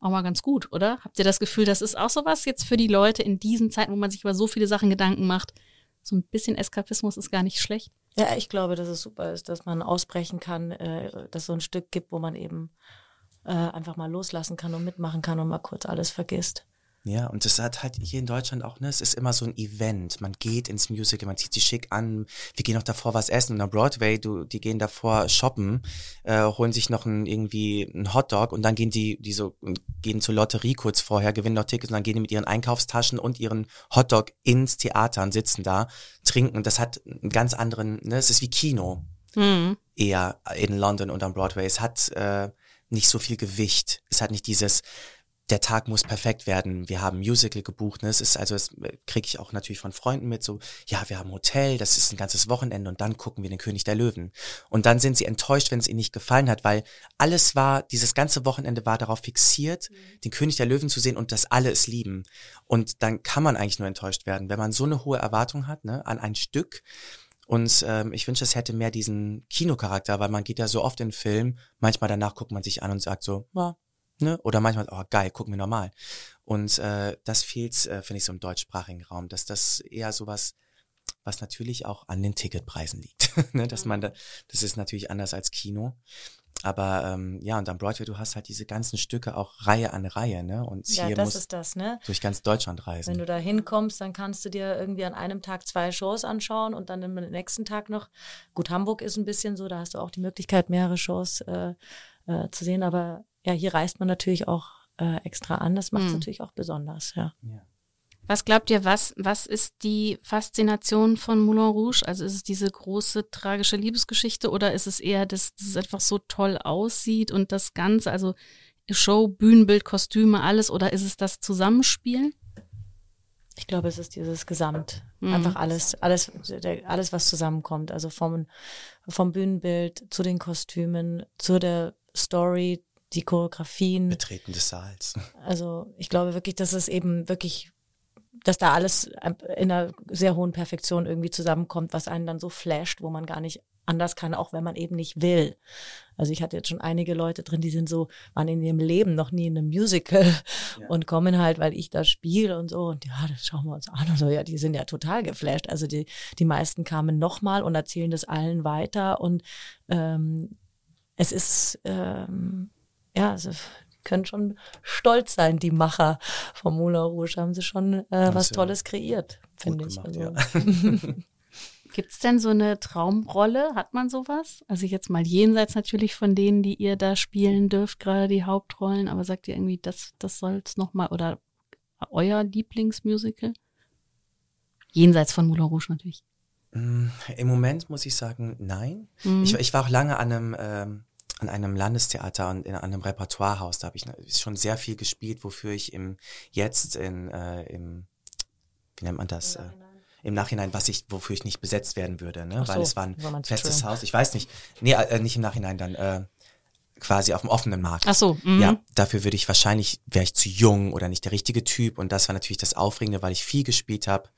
[SPEAKER 3] auch mal ganz gut, oder? Habt ihr das Gefühl, das ist auch sowas jetzt für die Leute in diesen Zeiten, wo man sich über so viele Sachen Gedanken macht? So ein bisschen Eskapismus ist gar nicht schlecht.
[SPEAKER 4] Ja, ich glaube, dass es super ist, dass man ausbrechen kann, äh, dass es so ein Stück gibt, wo man eben äh, einfach mal loslassen kann und mitmachen kann und mal kurz alles vergisst.
[SPEAKER 1] Ja, und das hat halt hier in Deutschland auch, ne, es ist immer so ein Event. Man geht ins Musical, man zieht sich schick an. Wir gehen noch davor was essen. Und am Broadway, du, die gehen davor shoppen, äh, holen sich noch ein, irgendwie ein Hotdog und dann gehen die, die so, gehen zur Lotterie kurz vorher, gewinnen noch Tickets und dann gehen die mit ihren Einkaufstaschen und ihren Hotdog ins Theater und sitzen da, trinken. Und das hat einen ganz anderen, ne, es ist wie Kino. Mhm. Eher in London und am Broadway. Es hat, äh, nicht so viel Gewicht. Es hat nicht dieses, der Tag muss perfekt werden. Wir haben Musical gebucht. Ne? Es ist also, das kriege ich auch natürlich von Freunden mit, so, ja, wir haben Hotel, das ist ein ganzes Wochenende und dann gucken wir den König der Löwen. Und dann sind sie enttäuscht, wenn es ihnen nicht gefallen hat, weil alles war, dieses ganze Wochenende war darauf fixiert, mhm. den König der Löwen zu sehen und dass alle es lieben. Und dann kann man eigentlich nur enttäuscht werden, wenn man so eine hohe Erwartung hat, ne, an ein Stück. Und ähm, ich wünsche, es hätte mehr diesen Kinocharakter, weil man geht ja so oft in Film, manchmal danach guckt man sich an und sagt so, ja, Ne? Oder manchmal, oh geil, gucken wir normal. Und äh, das fehlt, äh, finde ich, so im deutschsprachigen Raum, dass das eher sowas, was natürlich auch an den Ticketpreisen liegt. ne? Dass man da, das ist natürlich anders als Kino. Aber ähm, ja, und am Broadway, du hast halt diese ganzen Stücke auch Reihe an Reihe, ne? Und
[SPEAKER 4] ja,
[SPEAKER 1] hier
[SPEAKER 4] das ist das, ne?
[SPEAKER 1] durch ganz Deutschland reisen.
[SPEAKER 4] Wenn du da hinkommst, dann kannst du dir irgendwie an einem Tag zwei Shows anschauen und dann am nächsten Tag noch. Gut, Hamburg ist ein bisschen so, da hast du auch die Möglichkeit, mehrere Shows äh, äh, zu sehen, aber ja, hier reist man natürlich auch äh, extra an. Das macht es mhm. natürlich auch besonders, ja. ja.
[SPEAKER 3] Was glaubt ihr, was, was ist die Faszination von Moulin Rouge? Also ist es diese große tragische Liebesgeschichte oder ist es eher, dass, dass es einfach so toll aussieht und das Ganze, also Show, Bühnenbild, Kostüme, alles oder ist es das Zusammenspiel?
[SPEAKER 4] Ich glaube, es ist dieses Gesamt. Mhm. Einfach alles, alles, alles, was zusammenkommt. Also vom, vom Bühnenbild zu den Kostümen, zu der Story, die Choreografien.
[SPEAKER 1] Betreten des Saals.
[SPEAKER 4] Also ich glaube wirklich, dass es eben wirklich, dass da alles in einer sehr hohen Perfektion irgendwie zusammenkommt, was einen dann so flasht, wo man gar nicht anders kann, auch wenn man eben nicht will. Also ich hatte jetzt schon einige Leute drin, die sind so, waren in ihrem Leben noch nie in einem Musical ja. und kommen halt, weil ich da spiele und so und ja, das schauen wir uns an und so. Ja, die sind ja total geflasht. Also die, die meisten kamen nochmal und erzählen das allen weiter und ähm, es ist ähm, ja, also können schon stolz sein, die Macher vom Moulin Rouge. Haben sie schon äh, was Tolles kreiert, finde ich. also.
[SPEAKER 3] ja. Gibt es denn so eine Traumrolle? Hat man sowas? Also jetzt mal jenseits natürlich von denen, die ihr da spielen dürft, gerade die Hauptrollen, aber sagt ihr irgendwie, das, das soll es nochmal, oder euer Lieblingsmusical? Jenseits von Moulin Rouge natürlich.
[SPEAKER 1] Mm, Im Moment muss ich sagen, nein. Mhm. Ich, ich, war auch lange an einem, ähm, an einem Landestheater und in einem Repertoirehaus. Da habe ich ne, schon sehr viel gespielt, wofür ich im jetzt in äh, im wie nennt man das? Im Nachhinein, äh, im Nachhinein was ich, wofür ich nicht besetzt werden würde, ne?
[SPEAKER 4] So,
[SPEAKER 1] Weil es war ein festes Haus. Ich weiß nicht. Nee, äh, nicht im Nachhinein dann. Äh, quasi auf dem offenen Markt.
[SPEAKER 3] Ach so. Mhm.
[SPEAKER 1] Ja, dafür würde ich wahrscheinlich, wäre ich zu jung oder nicht der richtige Typ. Und das war natürlich das Aufregende, weil ich viel gespielt habe,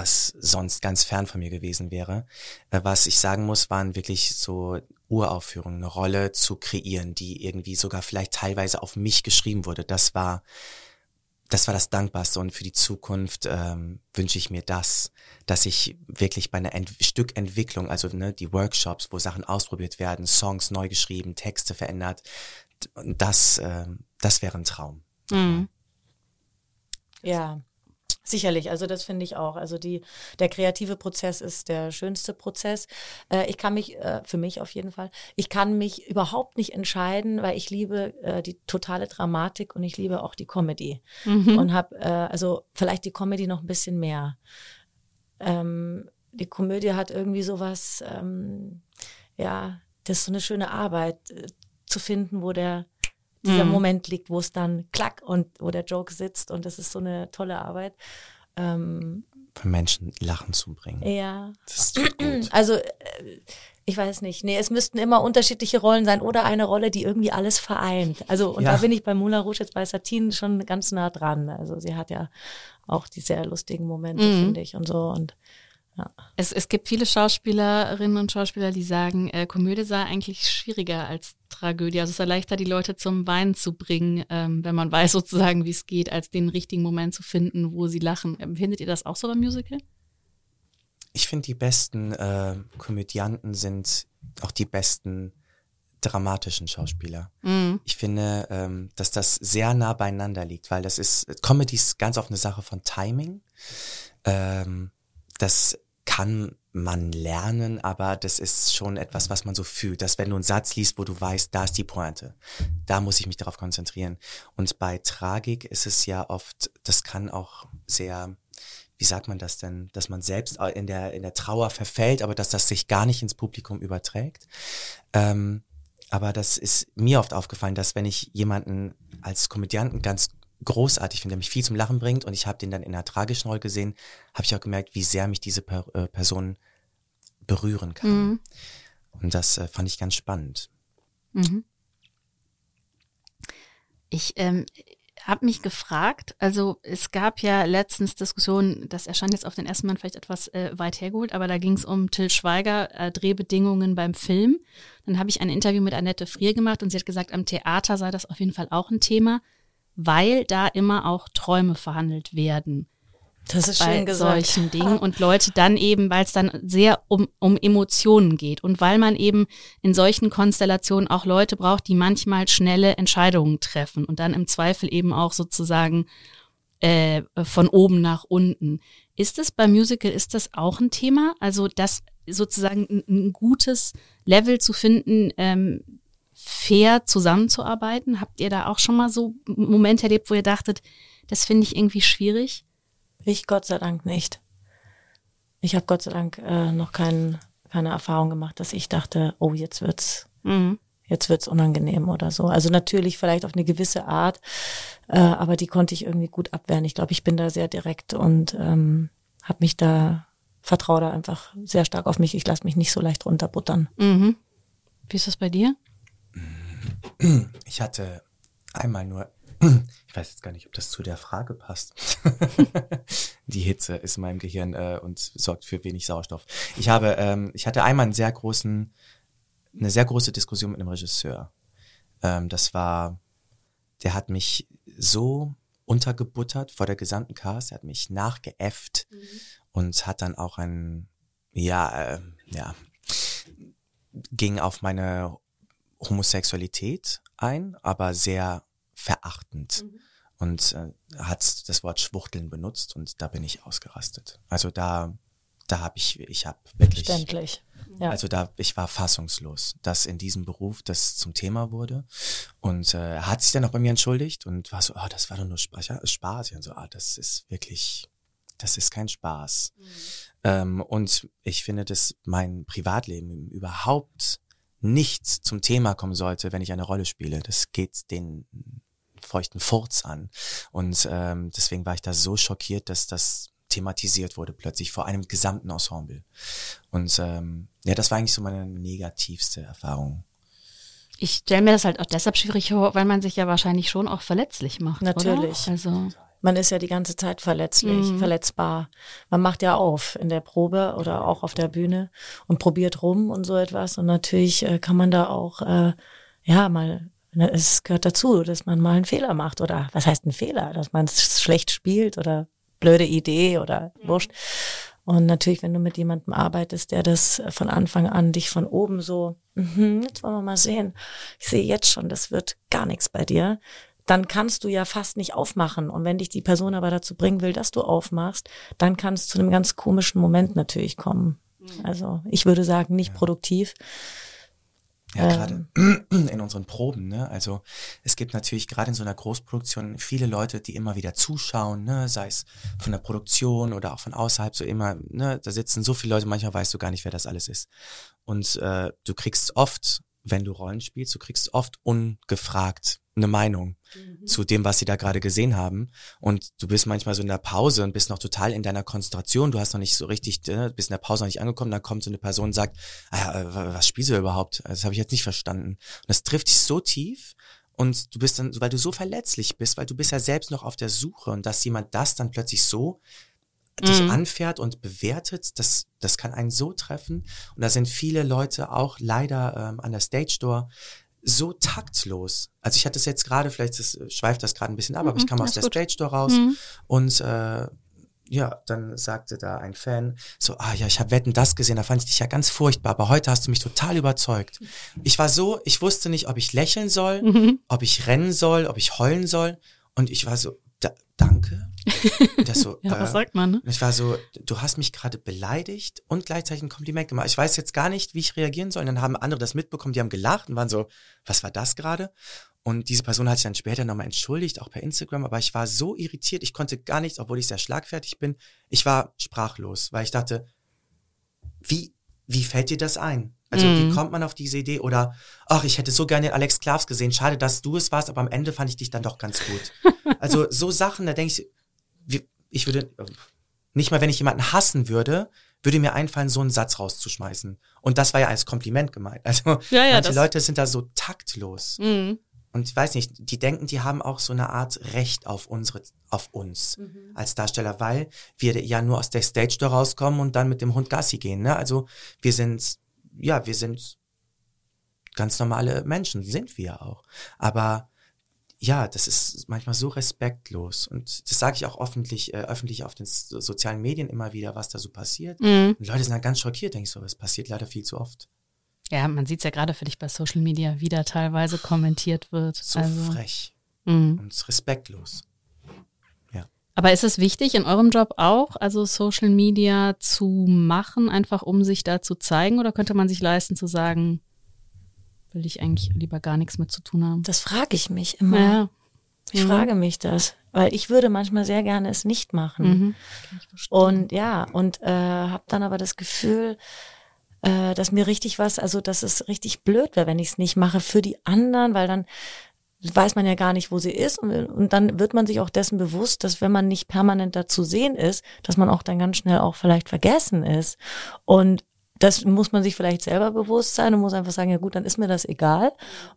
[SPEAKER 1] was sonst ganz fern von mir gewesen wäre. Äh, was ich sagen muss, waren wirklich so Uraufführungen, eine Rolle zu kreieren, die irgendwie sogar vielleicht teilweise auf mich geschrieben wurde. Das war das war das Dankbarste und für die Zukunft ähm, wünsche ich mir das, dass ich wirklich bei einer Ent Stückentwicklung, also ne, die Workshops, wo Sachen ausprobiert werden, Songs neu geschrieben, Texte verändert, das, äh, das wäre ein Traum.
[SPEAKER 4] Mhm. Ja, Sicherlich, also das finde ich auch. Also die, der kreative Prozess ist der schönste Prozess. Äh, ich kann mich, äh, für mich auf jeden Fall, ich kann mich überhaupt nicht entscheiden, weil ich liebe äh, die totale Dramatik und ich liebe auch die Comedy. Mhm. Und habe, äh, also vielleicht die Comedy noch ein bisschen mehr. Ähm, die Komödie hat irgendwie sowas, ähm, ja, das ist so eine schöne Arbeit äh, zu finden, wo der dieser mhm. Moment liegt, wo es dann klack und wo der Joke sitzt und das ist so eine tolle Arbeit. Ähm,
[SPEAKER 1] Für Menschen Lachen zu bringen.
[SPEAKER 4] Ja.
[SPEAKER 1] Das ist gut.
[SPEAKER 4] Also äh, ich weiß nicht. Nee, es müssten immer unterschiedliche Rollen sein oder eine Rolle, die irgendwie alles vereint. Also und ja. da bin ich bei Moulin Rouge jetzt bei Satine schon ganz nah dran. Also sie hat ja auch die sehr lustigen Momente, mhm. finde ich und so und
[SPEAKER 3] ja. Es, es gibt viele Schauspielerinnen und Schauspieler, die sagen, äh, Komödie sei eigentlich schwieriger als Tragödie. Also es ist leichter, die Leute zum Weinen zu bringen, ähm, wenn man weiß sozusagen, wie es geht, als den richtigen Moment zu finden, wo sie lachen. Empfindet ihr das auch so beim Musical?
[SPEAKER 1] Ich finde, die besten äh, Komödianten sind auch die besten dramatischen Schauspieler. Mhm. Ich finde, ähm, dass das sehr nah beieinander liegt, weil das ist, Comedy ist ganz oft eine Sache von Timing. Ähm, das kann man lernen, aber das ist schon etwas, was man so fühlt, dass wenn du einen Satz liest, wo du weißt, da ist die Pointe, da muss ich mich darauf konzentrieren. Und bei Tragik ist es ja oft, das kann auch sehr, wie sagt man das denn, dass man selbst in der, in der Trauer verfällt, aber dass das sich gar nicht ins Publikum überträgt. Ähm, aber das ist mir oft aufgefallen, dass wenn ich jemanden als Komödianten ganz großartig finde, der mich viel zum Lachen bringt und ich habe den dann in einer tragischen Rolle gesehen, habe ich auch gemerkt, wie sehr mich diese per äh, Person berühren kann. Mhm. Und das äh, fand ich ganz spannend. Mhm.
[SPEAKER 3] Ich ähm, habe mich gefragt, also es gab ja letztens Diskussionen, das erscheint jetzt auf den ersten Mal vielleicht etwas äh, weit hergeholt, aber da ging es um Till Schweiger, äh, Drehbedingungen beim Film. Dann habe ich ein Interview mit Annette Frier gemacht und sie hat gesagt, am Theater sei das auf jeden Fall auch ein Thema weil da immer auch Träume verhandelt werden.
[SPEAKER 4] Das ist
[SPEAKER 3] bei
[SPEAKER 4] schön gesagt.
[SPEAKER 3] solchen Dingen und Leute dann eben, weil es dann sehr um, um Emotionen geht und weil man eben in solchen Konstellationen auch Leute braucht, die manchmal schnelle Entscheidungen treffen und dann im Zweifel eben auch sozusagen äh, von oben nach unten. Ist es beim Musical, ist das auch ein Thema? Also das sozusagen ein, ein gutes Level zu finden, ähm, fair zusammenzuarbeiten? Habt ihr da auch schon mal so Momente erlebt, wo ihr dachtet, das finde ich irgendwie schwierig?
[SPEAKER 4] Ich Gott sei Dank nicht. Ich habe Gott sei Dank äh, noch kein, keine Erfahrung gemacht, dass ich dachte, oh, jetzt wird's, mhm. jetzt wird's unangenehm oder so. Also natürlich vielleicht auf eine gewisse Art, äh, aber die konnte ich irgendwie gut abwehren. Ich glaube, ich bin da sehr direkt und ähm, habe mich da vertraue da einfach sehr stark auf mich. Ich lasse mich nicht so leicht runterbuttern.
[SPEAKER 3] Mhm. Wie ist das bei dir?
[SPEAKER 1] Ich hatte einmal nur, ich weiß jetzt gar nicht, ob das zu der Frage passt. Die Hitze ist in meinem Gehirn äh, und sorgt für wenig Sauerstoff. Ich habe, ähm, ich hatte einmal einen sehr großen, eine sehr große Diskussion mit einem Regisseur. Ähm, das war, der hat mich so untergebuttert vor der gesamten Cast, er hat mich nachgeäfft mhm. und hat dann auch ein, ja, äh, ja, ging auf meine Homosexualität ein, aber sehr verachtend. Mhm. Und äh, hat das Wort Schwuchteln benutzt und da bin ich ausgerastet. Also da, da habe ich, ich habe wirklich.
[SPEAKER 4] Verständlich.
[SPEAKER 1] Ja. Also da, ich war fassungslos, dass in diesem Beruf das zum Thema wurde. Und äh, er hat sich dann auch bei mir entschuldigt und war so, ah, oh, das war doch nur Spaß. Spaß. Und so, ah, das ist wirklich das ist kein Spaß. Ähm, und ich finde, dass mein Privatleben überhaupt nicht zum Thema kommen sollte, wenn ich eine Rolle spiele. Das geht den feuchten Furz an. Und ähm, deswegen war ich da so schockiert, dass das thematisiert wurde plötzlich vor einem gesamten Ensemble. Und ähm, ja, das war eigentlich so meine negativste Erfahrung.
[SPEAKER 3] Ich stelle mir das halt auch deshalb schwierig vor, weil man sich ja wahrscheinlich schon auch verletzlich macht.
[SPEAKER 4] Natürlich.
[SPEAKER 3] Oder? Also
[SPEAKER 4] Man ist ja die ganze Zeit verletzlich,
[SPEAKER 3] Mhm.
[SPEAKER 4] verletzbar. Man macht ja auf in der Probe oder auch auf der Bühne und probiert rum und so etwas. Und natürlich äh, kann man da auch, äh, ja, mal, ne, es gehört dazu, dass man mal einen Fehler macht. Oder was heißt ein Fehler? Dass man es schlecht spielt oder blöde Idee oder wurscht. Und natürlich, wenn du mit jemandem arbeitest, der das von Anfang an dich von oben so, mhm, jetzt wollen wir mal sehen, ich sehe jetzt schon, das wird gar nichts bei dir, dann kannst du ja fast nicht aufmachen. Und wenn dich die Person aber dazu bringen will, dass du aufmachst, dann kann es zu einem ganz komischen Moment natürlich kommen. Also ich würde sagen, nicht produktiv.
[SPEAKER 1] Ja,
[SPEAKER 4] Ähm.
[SPEAKER 1] gerade in unseren Proben, ne? Also es gibt natürlich gerade in so einer Großproduktion viele Leute, die immer wieder zuschauen, ne? Sei es von der Produktion oder auch von außerhalb, so immer, ne? Da sitzen so viele Leute, manchmal weißt du gar nicht, wer das alles ist. Und äh, du kriegst oft, wenn du Rollen spielst, du kriegst oft ungefragt eine Meinung zu dem, was sie da gerade gesehen haben. Und du bist manchmal so in der Pause und bist noch total in deiner Konzentration. Du hast noch nicht so richtig, äh, bist in der Pause noch nicht angekommen. Dann kommt so eine Person und sagt, ah, äh, was spielst du überhaupt? Das habe ich jetzt nicht verstanden. Und das trifft dich so tief. Und du bist dann, weil du so verletzlich bist, weil du bist ja selbst noch auf der Suche und dass jemand das dann plötzlich so dich
[SPEAKER 3] Mhm.
[SPEAKER 1] anfährt und bewertet, das, das kann einen so treffen. Und da sind viele Leute auch leider ähm, an der Stage Door so taktlos. Also ich hatte es jetzt gerade, vielleicht das, schweift das gerade ein bisschen ab, aber ich kam aus der
[SPEAKER 3] gut.
[SPEAKER 1] Stage Door raus
[SPEAKER 3] Mhm.
[SPEAKER 1] und äh, ja, dann sagte da ein Fan so, ah ja, ich habe Wetten das gesehen, da fand ich dich ja ganz furchtbar, aber heute hast du mich total überzeugt. Ich war so, ich wusste nicht, ob ich lächeln soll,
[SPEAKER 3] Mhm.
[SPEAKER 1] ob ich rennen soll, ob ich heulen soll und ich war so, da, danke. Das so,
[SPEAKER 3] Ja,
[SPEAKER 1] äh,
[SPEAKER 3] was sagt man, ne?
[SPEAKER 1] ich war so, du hast mich gerade beleidigt und gleichzeitig ein Kompliment gemacht. Ich weiß jetzt gar nicht, wie ich reagieren soll. Und dann haben andere das mitbekommen, die haben gelacht und waren so, was war das gerade? Und diese Person hat sich dann später nochmal entschuldigt, auch per Instagram, aber ich war so irritiert, ich konnte gar nichts, obwohl ich sehr schlagfertig bin. Ich war sprachlos, weil ich dachte, wie, wie fällt dir das ein? Also
[SPEAKER 3] Mhm.
[SPEAKER 1] wie kommt man auf diese Idee? Oder, ach, ich hätte so gerne Alex Klavs gesehen, schade, dass du es warst, aber am Ende fand ich dich dann doch ganz gut. also so Sachen, da denke ich, ich würde, nicht mal wenn ich jemanden hassen würde, würde mir einfallen, so einen Satz rauszuschmeißen. Und das war ja als Kompliment gemeint. Also
[SPEAKER 3] Ja, ja,
[SPEAKER 1] manche Leute sind da so taktlos.
[SPEAKER 3] Mhm.
[SPEAKER 1] Und ich weiß nicht, die denken, die haben auch so eine Art Recht auf unsere, auf uns als Darsteller, weil wir ja nur aus der Stage Door rauskommen und dann mit dem Hund Gassi gehen. Ne? Also wir sind, ja, wir sind ganz normale Menschen, sind wir auch. Aber ja, das ist manchmal so respektlos. Und das sage ich auch öffentlich, äh, öffentlich auf den so sozialen Medien immer wieder, was da so passiert.
[SPEAKER 3] Mhm.
[SPEAKER 1] Und Leute sind dann ganz schockiert, denke ich so, es passiert leider viel zu oft.
[SPEAKER 3] Ja, man sieht es ja gerade für dich bei Social Media, wie da teilweise kommentiert wird.
[SPEAKER 1] So
[SPEAKER 3] also,
[SPEAKER 1] frech
[SPEAKER 3] mhm.
[SPEAKER 1] und respektlos.
[SPEAKER 3] Aber ist es wichtig in eurem Job auch, also Social Media zu machen, einfach um sich da zu zeigen? Oder könnte man sich leisten zu sagen, will ich eigentlich lieber gar nichts mit zu tun haben?
[SPEAKER 4] Das frage ich mich immer.
[SPEAKER 3] Ja.
[SPEAKER 4] Ich
[SPEAKER 3] Mhm.
[SPEAKER 4] frage mich das, weil ich würde manchmal sehr gerne es nicht machen.
[SPEAKER 3] Mhm.
[SPEAKER 4] Und ja, und äh, habe dann aber das Gefühl, äh, dass mir richtig was, also dass es richtig blöd wäre, wenn ich es nicht mache für die anderen, weil dann weiß man ja gar nicht, wo sie ist und, und dann wird man sich auch dessen bewusst, dass wenn man nicht permanent da zu sehen ist, dass man auch dann ganz schnell auch vielleicht vergessen ist. Und das muss man sich vielleicht selber bewusst sein und muss einfach sagen, ja gut, dann ist mir das egal.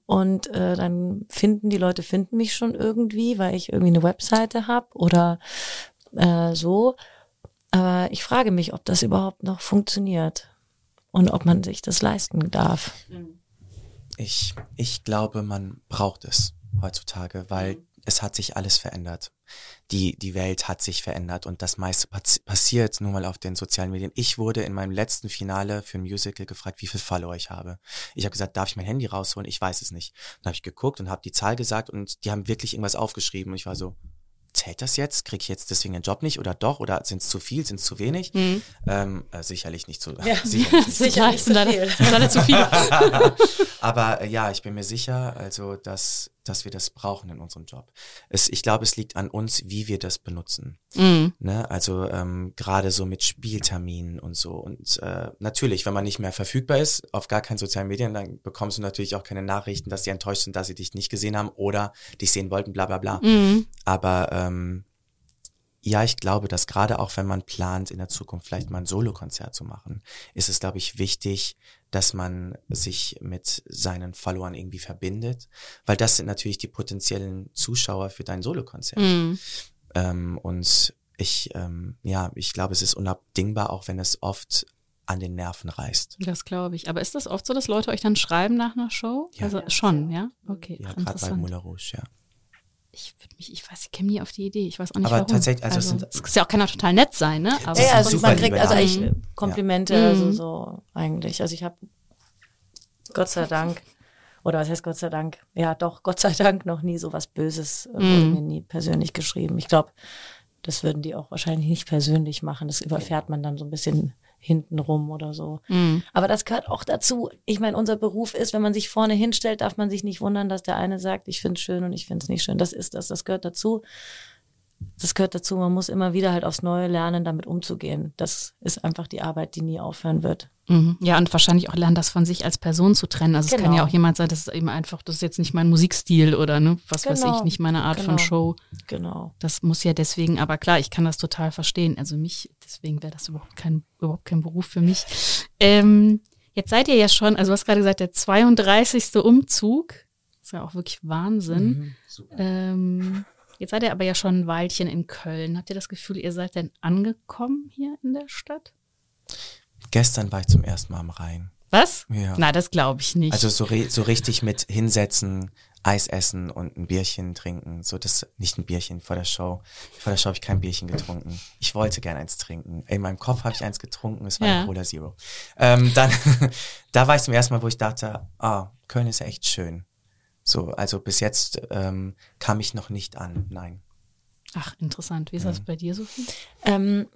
[SPEAKER 4] Und äh, dann finden die Leute finden mich schon irgendwie, weil ich irgendwie eine Webseite habe oder äh, so. Aber ich frage mich, ob das überhaupt noch funktioniert und ob man sich das leisten darf.
[SPEAKER 1] Ich, ich glaube, man braucht es heutzutage, weil es hat sich alles verändert. Die, die Welt hat sich verändert und das meiste pass passiert nun mal auf den sozialen Medien. Ich wurde in meinem letzten Finale für ein Musical gefragt, wie viel Follower ich habe. Ich habe gesagt, darf ich mein Handy rausholen? Ich weiß es nicht. Dann habe ich geguckt und habe die Zahl gesagt und die haben wirklich irgendwas aufgeschrieben und ich war so, zählt das jetzt? Kriege ich jetzt deswegen den Job nicht oder doch? Oder sind es zu viel, sind es zu wenig? Ähm, äh, sicherlich nicht zu. sicherlich nicht zu
[SPEAKER 3] Ja, sind leider, es sind leider zu viele.
[SPEAKER 1] Aber äh, ja, ich bin mir sicher, also dass dass wir das brauchen in unserem Job. Es, ich glaube, es liegt an uns, wie wir das benutzen.
[SPEAKER 3] Mhm.
[SPEAKER 1] Ne? Also ähm, gerade so mit Spielterminen und so. Und äh, natürlich, wenn man nicht mehr verfügbar ist, auf gar keinen sozialen Medien, dann bekommst du natürlich auch keine Nachrichten, dass die enttäuscht sind, dass sie dich nicht gesehen haben oder dich sehen wollten, bla bla bla.
[SPEAKER 3] Mhm.
[SPEAKER 1] Aber ähm, ja, ich glaube, dass gerade auch wenn man plant, in der Zukunft vielleicht mal ein Solokonzert zu machen, ist es, glaube ich, wichtig, dass man sich mit seinen Followern irgendwie verbindet, weil das sind natürlich die potenziellen Zuschauer für dein Solokonzert.
[SPEAKER 3] Mhm.
[SPEAKER 1] Ähm, und ich, ähm, ja, ich glaube, es ist unabdingbar, auch wenn es oft an den Nerven reißt.
[SPEAKER 3] Das glaube ich. Aber ist das oft so, dass Leute euch dann schreiben nach einer Show?
[SPEAKER 1] Ja.
[SPEAKER 3] Also schon, ja? Okay,
[SPEAKER 1] Ja, gerade bei. Moulin Rouge, ja.
[SPEAKER 3] Ich würde mich, ich weiß, ich käme nie auf die Idee. Ich weiß auch nicht
[SPEAKER 1] Aber
[SPEAKER 3] warum.
[SPEAKER 1] tatsächlich, also es sind-
[SPEAKER 3] es ist ja auch kann auch total nett sein, ne? Aber
[SPEAKER 4] Ja, also
[SPEAKER 1] super
[SPEAKER 4] man kriegt also
[SPEAKER 1] Nachrichten.
[SPEAKER 4] eigentlich Komplimente,
[SPEAKER 3] Ja.
[SPEAKER 4] also so eigentlich. Also ich habe Gott sei Dank, oder was heißt Gott sei Dank? Ja, doch, Gott sei Dank noch nie so was Böses äh, wurde
[SPEAKER 3] Mhm.
[SPEAKER 4] mir nie persönlich geschrieben. Ich glaube, das würden die auch wahrscheinlich nicht persönlich machen. Das überfährt man dann so ein bisschen hintenrum oder so.
[SPEAKER 3] Mhm.
[SPEAKER 4] Aber das gehört auch dazu. Ich meine, unser Beruf ist, wenn man sich vorne hinstellt, darf man sich nicht wundern, dass der eine sagt, ich finde es schön und ich finde es nicht schön. Das ist das, das gehört dazu. Das gehört dazu. Man muss immer wieder halt aufs Neue lernen, damit umzugehen. Das ist einfach die Arbeit, die nie aufhören wird.
[SPEAKER 3] Mhm. Ja, und wahrscheinlich auch lernen, das von sich als Person zu trennen. Also es kann
[SPEAKER 4] Genau.
[SPEAKER 3] ja auch jemand sein, das ist eben einfach, das ist jetzt nicht mein Musikstil oder ne, was weiß
[SPEAKER 4] Genau.
[SPEAKER 3] ich, nicht meine Art von
[SPEAKER 4] Genau.
[SPEAKER 3] Show.
[SPEAKER 4] Genau.
[SPEAKER 3] Das muss ja deswegen, aber klar, ich kann das total verstehen. Also mich, deswegen wäre das überhaupt kein, überhaupt kein Beruf für mich. Ähm, jetzt seid ihr ja schon, also du hast gerade gesagt, der 32. Umzug. Das ist ja auch wirklich Wahnsinn. Ähm, jetzt seid ihr aber ja schon ein Weilchen in Köln. Habt ihr das Gefühl, ihr seid denn angekommen hier in der Stadt?
[SPEAKER 1] Gestern war ich zum ersten Mal am Rhein.
[SPEAKER 3] Was?
[SPEAKER 1] Ja.
[SPEAKER 3] Na, das glaube ich nicht.
[SPEAKER 1] Also so, so richtig mit hinsetzen, Eis essen und ein Bierchen trinken. So das, nicht ein Bierchen vor der Show. Vor der Show habe ich kein Bierchen getrunken. Ich wollte gern eins trinken. In meinem Kopf habe ich eins getrunken, es war
[SPEAKER 3] Ja.
[SPEAKER 1] ein Cola Zero. Ähm, dann, da war ich zum ersten Mal, wo ich dachte, ah, Köln ist ja echt schön. So, also bis jetzt ähm, kam ich noch nicht an, nein.
[SPEAKER 3] Ach, interessant. Wie ist das bei dir, Sophie?
[SPEAKER 4] Ähm,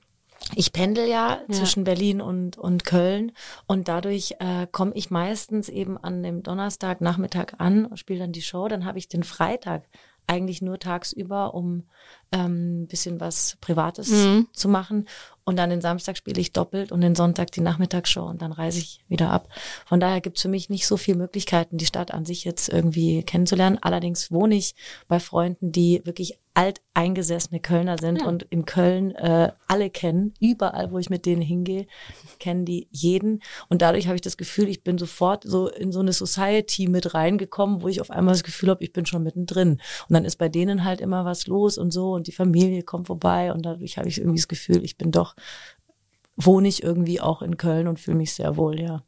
[SPEAKER 4] ich pendel ja,
[SPEAKER 3] Ja.
[SPEAKER 4] zwischen Berlin und, und Köln und dadurch äh, komme ich meistens eben an dem Donnerstag Nachmittag an und spiele dann die Show. Dann habe ich den Freitag eigentlich nur tagsüber, um ähm, ein bisschen was Privates
[SPEAKER 3] Mhm.
[SPEAKER 4] zu machen. Und dann den Samstag spiele ich doppelt und den Sonntag die Nachmittagsshow und dann reise ich wieder ab. Von daher gibt's für mich nicht so viele Möglichkeiten, die Stadt an sich jetzt irgendwie kennenzulernen. Allerdings wohne ich bei Freunden, die wirklich alteingesessene Kölner sind
[SPEAKER 3] Ja.
[SPEAKER 4] und in Köln äh, alle kennen. Überall, wo ich mit denen hingehe, kennen die jeden. Und dadurch habe ich das Gefühl, ich bin sofort so in so eine Society mit reingekommen, wo ich auf einmal das Gefühl habe, ich bin schon mittendrin. Und dann ist bei denen halt immer was los und so und die Familie kommt vorbei und dadurch habe ich irgendwie das Gefühl, ich bin doch, wohne ich irgendwie auch in Köln und fühle mich sehr wohl, ja.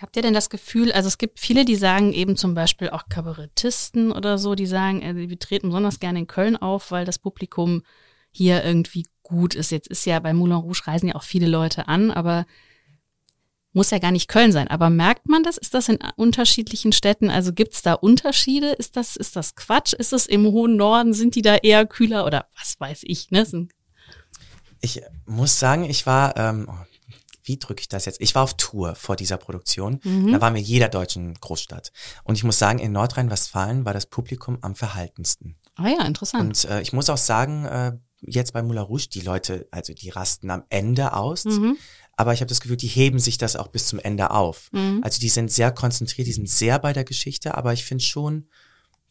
[SPEAKER 3] Habt ihr denn das Gefühl, also es gibt viele, die sagen eben zum Beispiel auch Kabarettisten oder so, die sagen, äh, wir treten besonders gerne in Köln auf, weil das Publikum hier irgendwie gut ist. Jetzt ist ja bei Moulin Rouge reisen ja auch viele Leute an, aber muss ja gar nicht Köln sein. Aber merkt man das? Ist das in unterschiedlichen Städten? Also gibt's da Unterschiede? Ist das, ist das Quatsch? Ist es im hohen Norden? Sind die da eher kühler oder was weiß ich? Ne? Sind,
[SPEAKER 1] Ich muss sagen, ich war, ähm, oh, wie drücke ich das jetzt? Ich war auf Tour vor dieser Produktion. Da waren wir in jeder deutschen Großstadt. Und ich muss sagen, in Nordrhein-Westfalen war das Publikum am verhaltensten.
[SPEAKER 3] ah ja, interessant.
[SPEAKER 1] Und äh, ich muss auch sagen, äh, jetzt bei Moulin Rouge, die Leute, also die rasten am Ende aus.
[SPEAKER 3] Mhm.
[SPEAKER 1] Aber ich habe das Gefühl, die heben sich das auch bis zum Ende auf.
[SPEAKER 3] Mhm.
[SPEAKER 1] Also die sind sehr konzentriert, die sind sehr bei der Geschichte, aber ich finde schon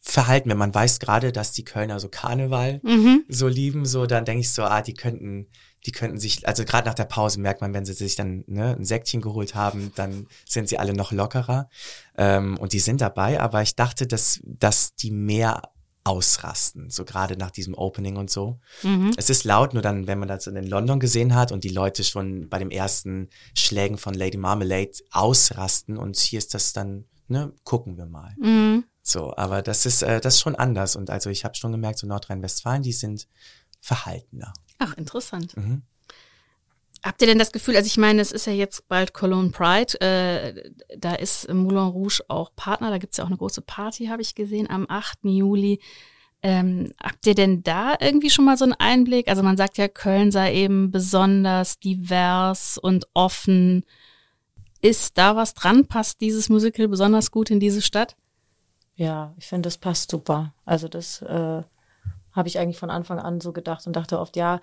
[SPEAKER 1] verhalten, wenn man weiß gerade, dass die Kölner so Karneval
[SPEAKER 3] Mhm.
[SPEAKER 1] so lieben, so dann denke ich so, ah, die könnten, die könnten sich, also gerade nach der Pause merkt man, wenn sie sich dann ne, ein Säckchen geholt haben, dann sind sie alle noch lockerer ähm, und die sind dabei. Aber ich dachte, dass dass die mehr ausrasten, so gerade nach diesem Opening und so.
[SPEAKER 3] Mhm.
[SPEAKER 1] Es ist laut, nur dann, wenn man das in London gesehen hat und die Leute schon bei dem ersten Schlägen von Lady Marmalade ausrasten und hier ist das dann, ne, gucken wir mal.
[SPEAKER 3] Mhm.
[SPEAKER 1] So, aber das ist äh, das ist schon anders und also ich habe schon gemerkt, so Nordrhein-Westfalen, die sind verhaltener.
[SPEAKER 3] Ach, interessant.
[SPEAKER 1] Mhm.
[SPEAKER 3] Habt ihr denn das Gefühl, also ich meine, es ist ja jetzt bald Cologne Pride, äh, da ist Moulin Rouge auch Partner, da gibt's ja auch eine große Party, habe ich gesehen, am 8. Juli. Ähm, habt ihr denn da irgendwie schon mal so einen Einblick? Also man sagt ja, Köln sei eben besonders divers und offen. Ist da was dran? Passt dieses Musical besonders gut in diese Stadt?
[SPEAKER 4] Ja, ich finde, das passt super. Also das äh, habe ich eigentlich von Anfang an so gedacht und dachte oft, ja,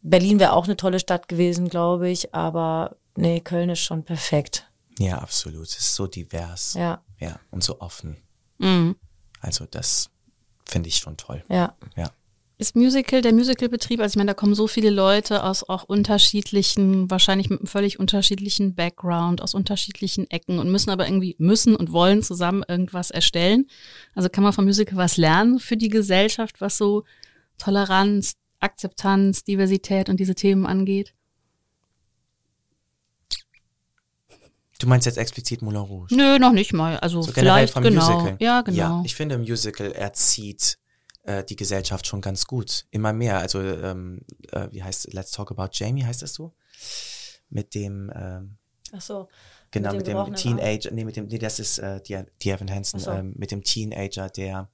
[SPEAKER 4] Berlin wäre auch eine tolle Stadt gewesen, glaube ich, aber nee, Köln ist schon perfekt.
[SPEAKER 1] Ja, absolut. Es ist so divers.
[SPEAKER 4] Ja.
[SPEAKER 1] Ja, und so offen.
[SPEAKER 3] Mhm.
[SPEAKER 1] Also das finde ich schon toll.
[SPEAKER 4] Ja.
[SPEAKER 1] Ja.
[SPEAKER 3] Ist Musical, der Musicalbetrieb, also ich meine, da kommen so viele Leute aus auch unterschiedlichen, wahrscheinlich mit einem völlig unterschiedlichen Background, aus unterschiedlichen Ecken und müssen aber irgendwie, müssen und wollen zusammen irgendwas erstellen. Also kann man vom Musical was lernen für die Gesellschaft, was so Toleranz, Akzeptanz, Diversität und diese Themen angeht?
[SPEAKER 1] Du meinst jetzt explizit Moulin Rouge?
[SPEAKER 3] Nö, noch nicht mal. Also
[SPEAKER 1] So
[SPEAKER 3] vielleicht, genau.
[SPEAKER 1] Musical.
[SPEAKER 3] Ja, genau.
[SPEAKER 1] Ja, ich finde, Musical erzieht äh, die Gesellschaft schon ganz gut. Immer mehr. Also, ähm, äh, wie heißt Let's Talk About Jamie, heißt das so? Mit dem, ähm,
[SPEAKER 4] Ach so.
[SPEAKER 1] genau,
[SPEAKER 4] dem
[SPEAKER 1] mit dem, Teenager, nee, mit dem, nee, das ist äh, die, die Evan Hansen,
[SPEAKER 4] so.
[SPEAKER 1] ähm, mit dem Teenager, der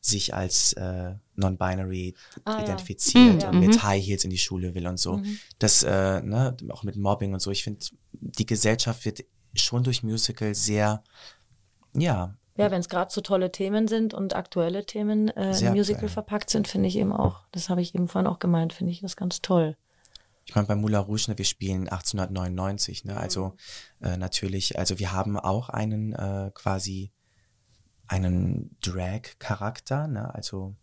[SPEAKER 1] sich als äh, non-binary
[SPEAKER 4] Ah, ja.
[SPEAKER 1] identifiziert
[SPEAKER 3] Mhm.
[SPEAKER 1] und mit High Heels in die Schule will und so. Das, äh, ne, auch mit Mobbing und so. Ich finde, die Gesellschaft wird schon durch Musical sehr, ja,
[SPEAKER 4] Ja, wenn es gerade so tolle Themen sind und aktuelle Themen äh, im Musical
[SPEAKER 1] aktuell.
[SPEAKER 4] verpackt sind, finde ich eben auch, das habe ich eben vorhin auch gemeint, finde ich das ganz toll.
[SPEAKER 1] Ich meine, bei Moulin Rouge, ne, wir spielen 1899, ne? Also äh, natürlich, also wir haben auch einen äh, quasi einen Drag-Charakter, ne? Also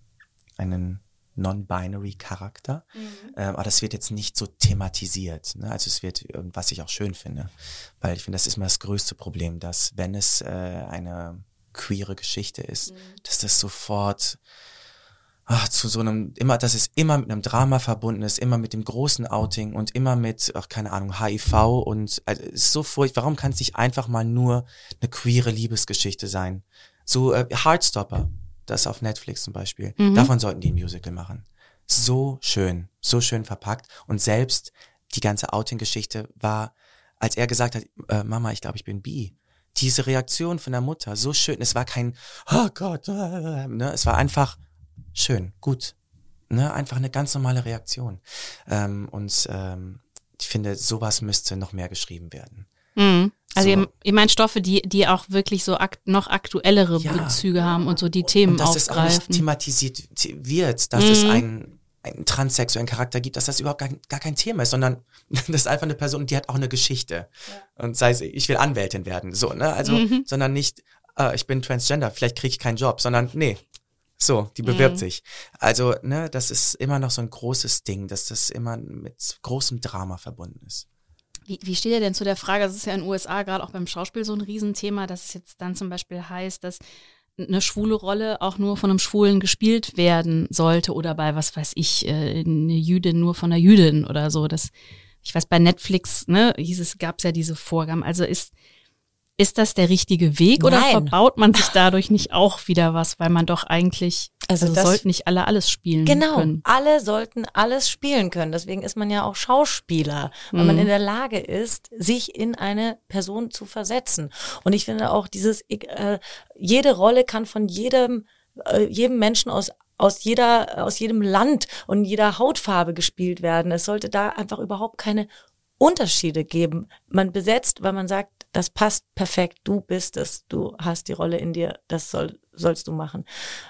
[SPEAKER 1] einen Non-Binary-Charakter. Ähm, aber das wird jetzt nicht so thematisiert. Ne? Also es wird, äh, was ich auch schön finde, weil ich finde, das ist immer das größte Problem, dass wenn es äh, eine queere Geschichte ist, dass das sofort ach, zu so einem, immer, dass es immer mit einem Drama verbunden ist, immer mit dem großen Outing und immer mit, ach, keine Ahnung, HIV und also, es ist so furchtbar. Warum kann es nicht einfach mal nur eine queere Liebesgeschichte sein? So äh, Heartstopper, das auf Netflix zum Beispiel. Davon sollten die ein Musical machen. So schön, so schön verpackt und selbst die ganze Outing-Geschichte war, als er gesagt hat, äh, Mama, ich glaube, ich bin bi. Diese Reaktion von der Mutter, so schön. Es war kein, oh Gott, äh, ne? es war einfach, schön, gut. Ne? Einfach eine ganz normale Reaktion. Ähm, und ähm, ich finde, sowas müsste noch mehr geschrieben werden.
[SPEAKER 3] Mhm. Also
[SPEAKER 1] So.
[SPEAKER 3] ihr, ihr meint Stoffe, die, die auch wirklich so akt, noch aktuellere
[SPEAKER 1] Ja.
[SPEAKER 3] Bezüge haben und so die Themen
[SPEAKER 1] Und dass es auch nicht
[SPEAKER 3] aufgreifen.
[SPEAKER 1] thematisiert wird, dass es einen, einen transsexuellen Charakter gibt, dass das überhaupt gar, gar kein Thema ist, sondern das ist einfach eine Person, die hat auch eine Geschichte. Und sei es, ich will Anwältin werden, so, ne? Also, sondern nicht, äh, ich bin transgender, vielleicht kriege ich keinen Job, sondern nee. So, die bewirbt sich. Also, ne, das ist immer noch so ein großes Ding, dass das immer mit großem Drama verbunden ist.
[SPEAKER 3] Wie, wie steht ihr denn zu der Frage, das ist ja in den USA gerade auch beim Schauspiel so ein Riesenthema, dass es jetzt dann zum Beispiel heißt, dass eine schwule Rolle auch nur von einem Schwulen gespielt werden sollte oder bei, was weiß ich, äh, eine Jüdin nur von einer Jüdin oder so. Das, ich weiß, bei Netflix, ne, hieß es, gab es ja diese Vorgaben. Also ist, ist das der richtige Weg oder
[SPEAKER 4] Nein.
[SPEAKER 3] verbaut man sich dadurch nicht auch wieder was, weil man doch eigentlich,
[SPEAKER 4] Also
[SPEAKER 3] also, sollten nicht alle alles spielen
[SPEAKER 4] Genau,
[SPEAKER 3] können.
[SPEAKER 4] alle sollten alles spielen können. Deswegen ist man ja auch Schauspieler, weil man in der Lage ist, sich in eine Person zu versetzen. Und ich finde auch dieses, äh, jede Rolle kann von jedem, äh, jedem Menschen aus aus jeder, aus jedem Land und jeder Hautfarbe gespielt werden. Es sollte da einfach überhaupt keine Unterschiede geben. Man besetzt, weil man sagt, das passt perfekt, du bist es, du hast die Rolle in dir, das soll, sollst du machen.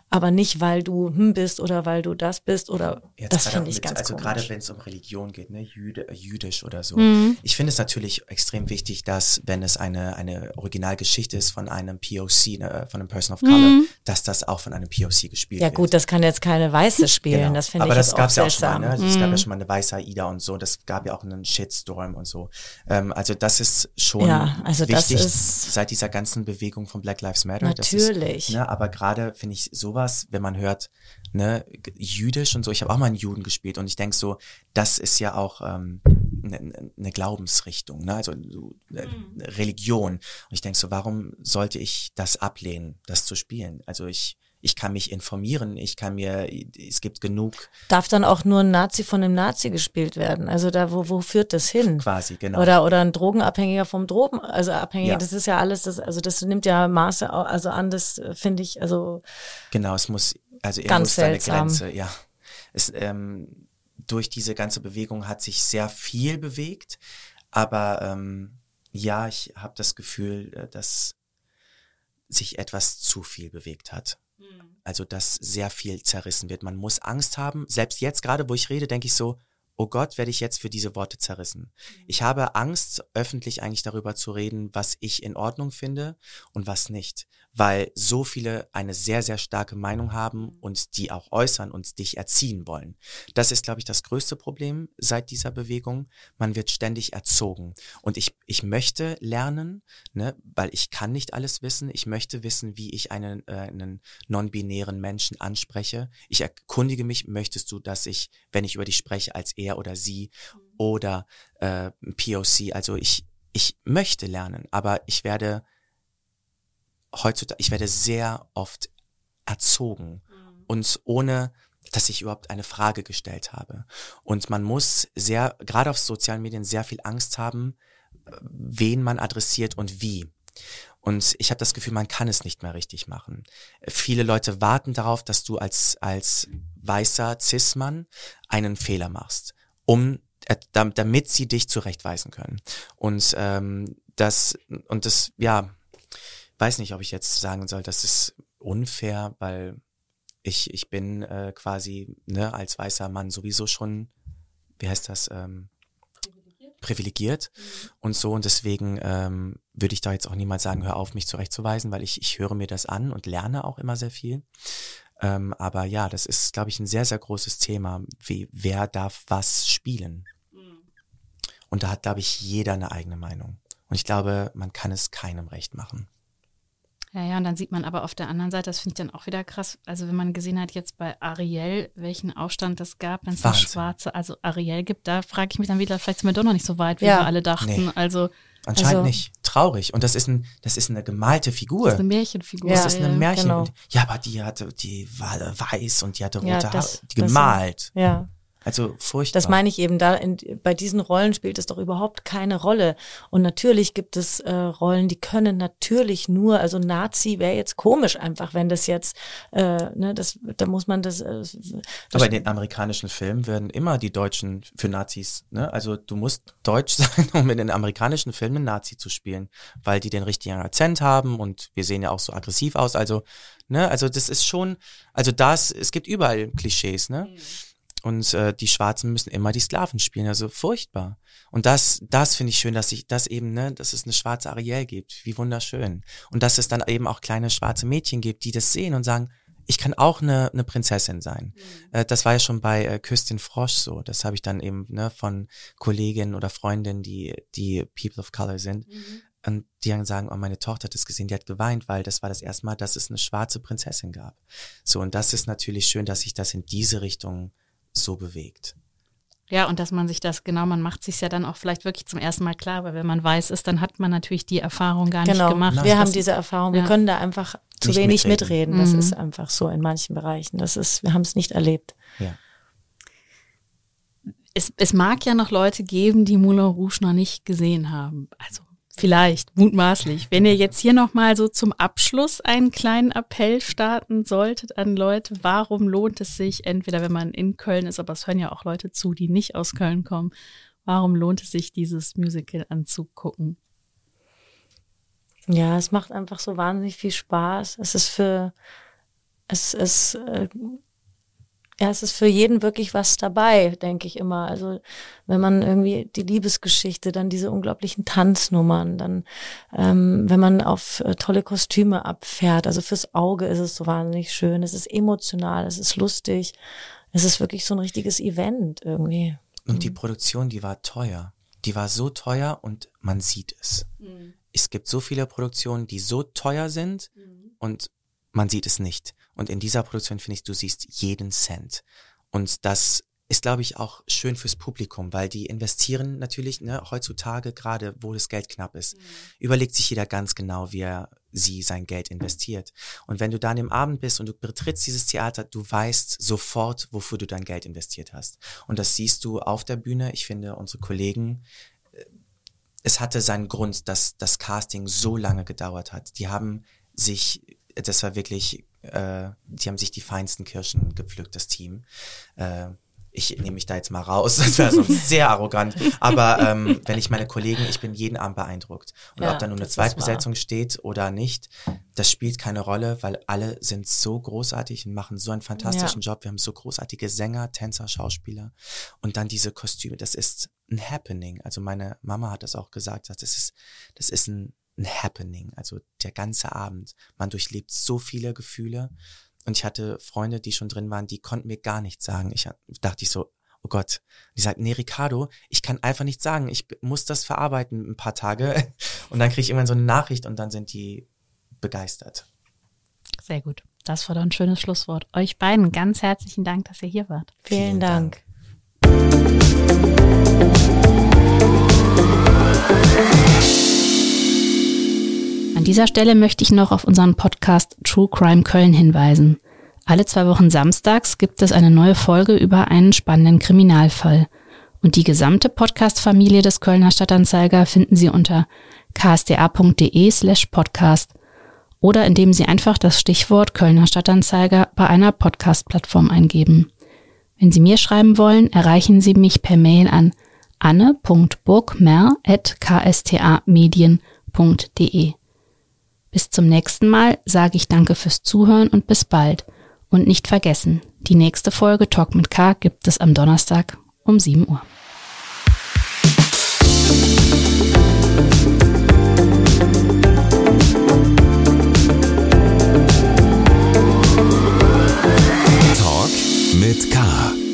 [SPEAKER 4] Aber nicht, weil du hm bist oder weil du das bist oder
[SPEAKER 1] Jetzt
[SPEAKER 4] das finde ich
[SPEAKER 1] mit-
[SPEAKER 4] ganz
[SPEAKER 1] Also
[SPEAKER 4] komisch.
[SPEAKER 1] gerade wenn es um Religion geht, ne, Jüde, äh, jüdisch oder so.
[SPEAKER 3] Mhm.
[SPEAKER 1] Ich finde es natürlich extrem wichtig, dass wenn es eine eine Originalgeschichte ist von einem POC, ne, von einem Person of Color, dass das auch von einem POC gespielt
[SPEAKER 4] ja
[SPEAKER 1] wird.
[SPEAKER 4] gut, das kann jetzt keine Weiße spielen,
[SPEAKER 1] Genau.
[SPEAKER 4] das finde
[SPEAKER 1] Aber
[SPEAKER 4] ich
[SPEAKER 1] das
[SPEAKER 4] jetzt
[SPEAKER 1] gab's
[SPEAKER 4] auch
[SPEAKER 1] ja auch schon mal, ne? Also Es gab ja schon mal eine weiße Aida und so. Das gab ja auch einen Shitstorm und so. Ähm, also das ist schon
[SPEAKER 4] Ja, also das
[SPEAKER 1] wichtig
[SPEAKER 4] ist-
[SPEAKER 1] seit dieser ganzen Bewegung von Black Lives Matter.
[SPEAKER 4] Natürlich.
[SPEAKER 1] Das ist, ne, aber gerade finde ich sowas, wenn man hört, ne, jüdisch und so. Ich habe auch mal einen Juden gespielt und ich denk so, das ist ja auch ähm, eine ne Glaubensrichtung, ne? also so, äh, Religion. Und ich denk so, warum sollte ich das ablehnen, das zu spielen? Also ich ich kann mich informieren, ich kann mir, es gibt genug
[SPEAKER 4] Darf dann auch nur ein Nazi von einem Nazi gespielt werden? Also da, wo, wo führt das hin?
[SPEAKER 1] quasi, genau.
[SPEAKER 4] Oder, oder ein Drogenabhängiger vom Drogen, also Abhängiger,
[SPEAKER 1] Ja.
[SPEAKER 4] das ist ja alles, das, also das nimmt ja Maße, also an, das äh, finde ich, also
[SPEAKER 1] Genau, es muss, also irgendwo
[SPEAKER 4] Ganz
[SPEAKER 1] ist da eine
[SPEAKER 4] seltsam.
[SPEAKER 1] Grenze, ja. Es, ähm, durch diese ganze Bewegung hat sich sehr viel bewegt, aber ähm, ja, ich habe das Gefühl, äh, dass sich etwas zu viel bewegt hat. Also, dass sehr viel zerrissen wird. Man muss Angst haben. Selbst jetzt gerade, wo ich rede, denke ich so, oh Gott, werde ich jetzt für diese Worte zerrissen. Ich habe Angst, öffentlich eigentlich darüber zu reden, was ich in Ordnung finde und was nicht, weil so viele eine sehr, sehr starke Meinung haben und die auch äußern und dich erziehen wollen. Das ist, glaube ich, das größte Problem seit dieser Bewegung. Man wird ständig erzogen. Und ich, ich möchte lernen, ne, weil ich kann nicht alles wissen. Ich möchte wissen, wie ich einen, äh, einen non-binären Menschen anspreche. Ich erkundige mich, möchtest du, dass ich, wenn ich über dich spreche, als er oder sie oder äh, POC. Also ich, ich möchte lernen, aber ich werde heutzutage, ich werde sehr oft erzogen und ohne dass ich überhaupt eine Frage gestellt habe. Und man muss sehr, gerade auf sozialen Medien, sehr viel Angst haben, wen man adressiert und wie. Und ich habe das Gefühl, man kann es nicht mehr richtig machen. Viele Leute warten darauf, dass du als, als weißer Cis-Mann einen Fehler machst, um äh, damit sie dich zurechtweisen können. Und ähm, das, und das, ja, weiß nicht, ob ich jetzt sagen soll, das ist unfair, weil ich, ich bin äh, quasi ne, als weißer Mann sowieso schon, wie heißt das, ähm, privilegiert, privilegiert mhm. und so. Und deswegen ähm, würde ich da jetzt auch niemals sagen, hör auf, mich zurechtzuweisen, weil ich, ich höre mir das an und lerne auch immer sehr viel. Ähm, aber ja, das ist, glaube ich, ein sehr, sehr großes Thema. Wie, wer darf was spielen? Mhm. Und da hat, glaube ich, jeder eine eigene Meinung. Und ich glaube, man kann es keinem recht machen.
[SPEAKER 3] Ja, ja, und dann sieht man aber auf der anderen Seite, das finde ich dann auch wieder krass, also wenn man gesehen hat jetzt bei Ariel, welchen Aufstand es gab, wenn es eine schwarze, also Ariel gibt, da frage ich mich dann wieder, vielleicht sind wir doch noch nicht so weit, wie ja. wir alle dachten. Nee. Also
[SPEAKER 1] Anscheinend also, nicht. Traurig. Und das ist ein, das ist eine gemalte Figur. Das
[SPEAKER 3] ist eine Märchenfigur.
[SPEAKER 1] Ja, das ist eine ja, Märchen. Genau. Ja, aber die hatte, die war weiß und die hatte rote ja, das, Haare, die gemalt.
[SPEAKER 4] Sind, ja.
[SPEAKER 1] Also furchtbar.
[SPEAKER 4] Das meine ich eben, da in, bei diesen Rollen spielt es doch überhaupt keine Rolle. Und natürlich gibt es äh, Rollen, die können natürlich nur, also Nazi wäre jetzt komisch einfach, wenn das jetzt, äh, ne, das, da muss man das. Äh, das
[SPEAKER 1] Aber in den amerikanischen Filmen werden immer die Deutschen für Nazis, ne? Also du musst deutsch sein, um in den amerikanischen Filmen einen Nazi zu spielen, weil die den richtigen Akzent haben und wir sehen ja auch so aggressiv aus. Also, ne, also das ist schon, also das, es gibt überall Klischees, ne? Mhm. Und äh, die Schwarzen müssen immer die Sklaven spielen, also furchtbar. Und das, das finde ich schön, dass ich das eben, ne, dass es eine schwarze Ariel gibt, wie wunderschön. Und dass es dann eben auch kleine schwarze Mädchen gibt, die das sehen und sagen, ich kann auch eine, eine Prinzessin sein. Mhm. Äh, das war ja schon bei äh, Küstin Frosch so. Das habe ich dann eben ne, von Kolleginnen oder Freundinnen, die, die People of Color sind. Mhm. Und die dann sagen, oh, meine Tochter hat das gesehen, die hat geweint, weil das war das erste Mal, dass es eine schwarze Prinzessin gab. So, und das ist natürlich schön, dass sich das in diese Richtung so bewegt.
[SPEAKER 3] Ja, und dass man sich das, genau, man macht sich ja dann auch vielleicht wirklich zum ersten Mal klar, weil wenn man weiß ist, dann hat man natürlich die Erfahrung gar genau. nicht gemacht.
[SPEAKER 4] Wir haben diese Erfahrung, wir ja. können da einfach zu nicht wenig mitreden. mitreden. Das mhm. ist einfach so in manchen Bereichen. Das ist, wir haben es nicht erlebt.
[SPEAKER 1] Ja.
[SPEAKER 3] Es, es mag ja noch Leute geben, die Moulin Rouge noch nicht gesehen haben. Also Vielleicht, mutmaßlich. Wenn ihr jetzt hier nochmal so zum Abschluss einen kleinen Appell starten solltet an Leute, warum lohnt es sich, entweder wenn man in Köln ist, aber es hören ja auch Leute zu, die nicht aus Köln kommen, warum lohnt es sich, dieses Musical anzugucken?
[SPEAKER 4] Ja, es macht einfach so wahnsinnig viel Spaß. Es ist für, es ist äh, ja, es ist für jeden wirklich was dabei, denke ich immer. Also wenn man irgendwie die Liebesgeschichte, dann diese unglaublichen Tanznummern, dann ähm, wenn man auf äh, tolle Kostüme abfährt. Also fürs Auge ist es so wahnsinnig schön. Es ist emotional, es ist lustig. Es ist wirklich so ein richtiges Event irgendwie.
[SPEAKER 1] Und die mhm. Produktion, die war teuer. Die war so teuer und man sieht es. Mhm. Es gibt so viele Produktionen, die so teuer sind mhm. und man sieht es nicht. Und in dieser Produktion finde ich, du siehst jeden Cent. Und das ist, glaube ich, auch schön fürs Publikum, weil die investieren natürlich ne, heutzutage, gerade wo das Geld knapp ist, mhm. überlegt sich jeder ganz genau, wie er sie sein Geld investiert. Und wenn du dann im Abend bist und du betrittst dieses Theater, du weißt sofort, wofür du dein Geld investiert hast. Und das siehst du auf der Bühne. Ich finde, unsere Kollegen, äh, es hatte seinen Grund, dass das Casting so lange gedauert hat. Die haben sich, das war wirklich äh, die haben sich die feinsten Kirschen gepflückt, das Team. Äh, ich nehme mich da jetzt mal raus, das wäre so sehr arrogant. Aber ähm, wenn ich meine Kollegen, ich bin jeden Abend beeindruckt. Und
[SPEAKER 4] Ja,
[SPEAKER 1] ob da nun eine Zweitbesetzung steht oder nicht, das spielt keine Rolle, weil alle sind so großartig und machen so einen fantastischen Job. Wir haben so großartige Sänger, Tänzer, Schauspieler und dann diese Kostüme. Das ist ein Happening. Also meine Mama hat das auch gesagt. Das ist, das ist ein, ein Happening. Also der ganze Abend. Man durchlebt so viele Gefühle. Und ich hatte Freunde, die schon drin waren, die konnten mir gar nichts sagen. Ich dachte ich so, oh Gott. Die sagt, nee, Ricardo, ich kann einfach nichts sagen. Ich muss das verarbeiten ein paar Tage. Und dann kriege ich irgendwann so eine Nachricht und dann sind die begeistert.
[SPEAKER 3] Sehr gut. Das war doch ein schönes Schlusswort. Euch beiden ganz herzlichen Dank, dass ihr hier wart.
[SPEAKER 4] Vielen,
[SPEAKER 1] Vielen
[SPEAKER 4] Dank.
[SPEAKER 1] Dank.
[SPEAKER 3] An dieser Stelle möchte ich noch auf unseren Podcast True Crime Köln hinweisen. Alle zwei Wochen samstags gibt es eine neue Folge über einen spannenden Kriminalfall. Und die gesamte Podcast-Familie des Kölner Stadtanzeiger finden Sie unter ksda.de slash podcast oder indem Sie einfach das Stichwort Kölner Stadtanzeiger bei einer Podcast-Plattform eingeben. Wenn Sie mir schreiben wollen, erreichen Sie mich per Mail an anne.burgmer.ksta-medien.de. Bis zum nächsten Mal sage ich danke fürs Zuhören und bis bald. Und nicht vergessen, die nächste Folge Talk mit K gibt es am Donnerstag um 7 Uhr. Talk mit K.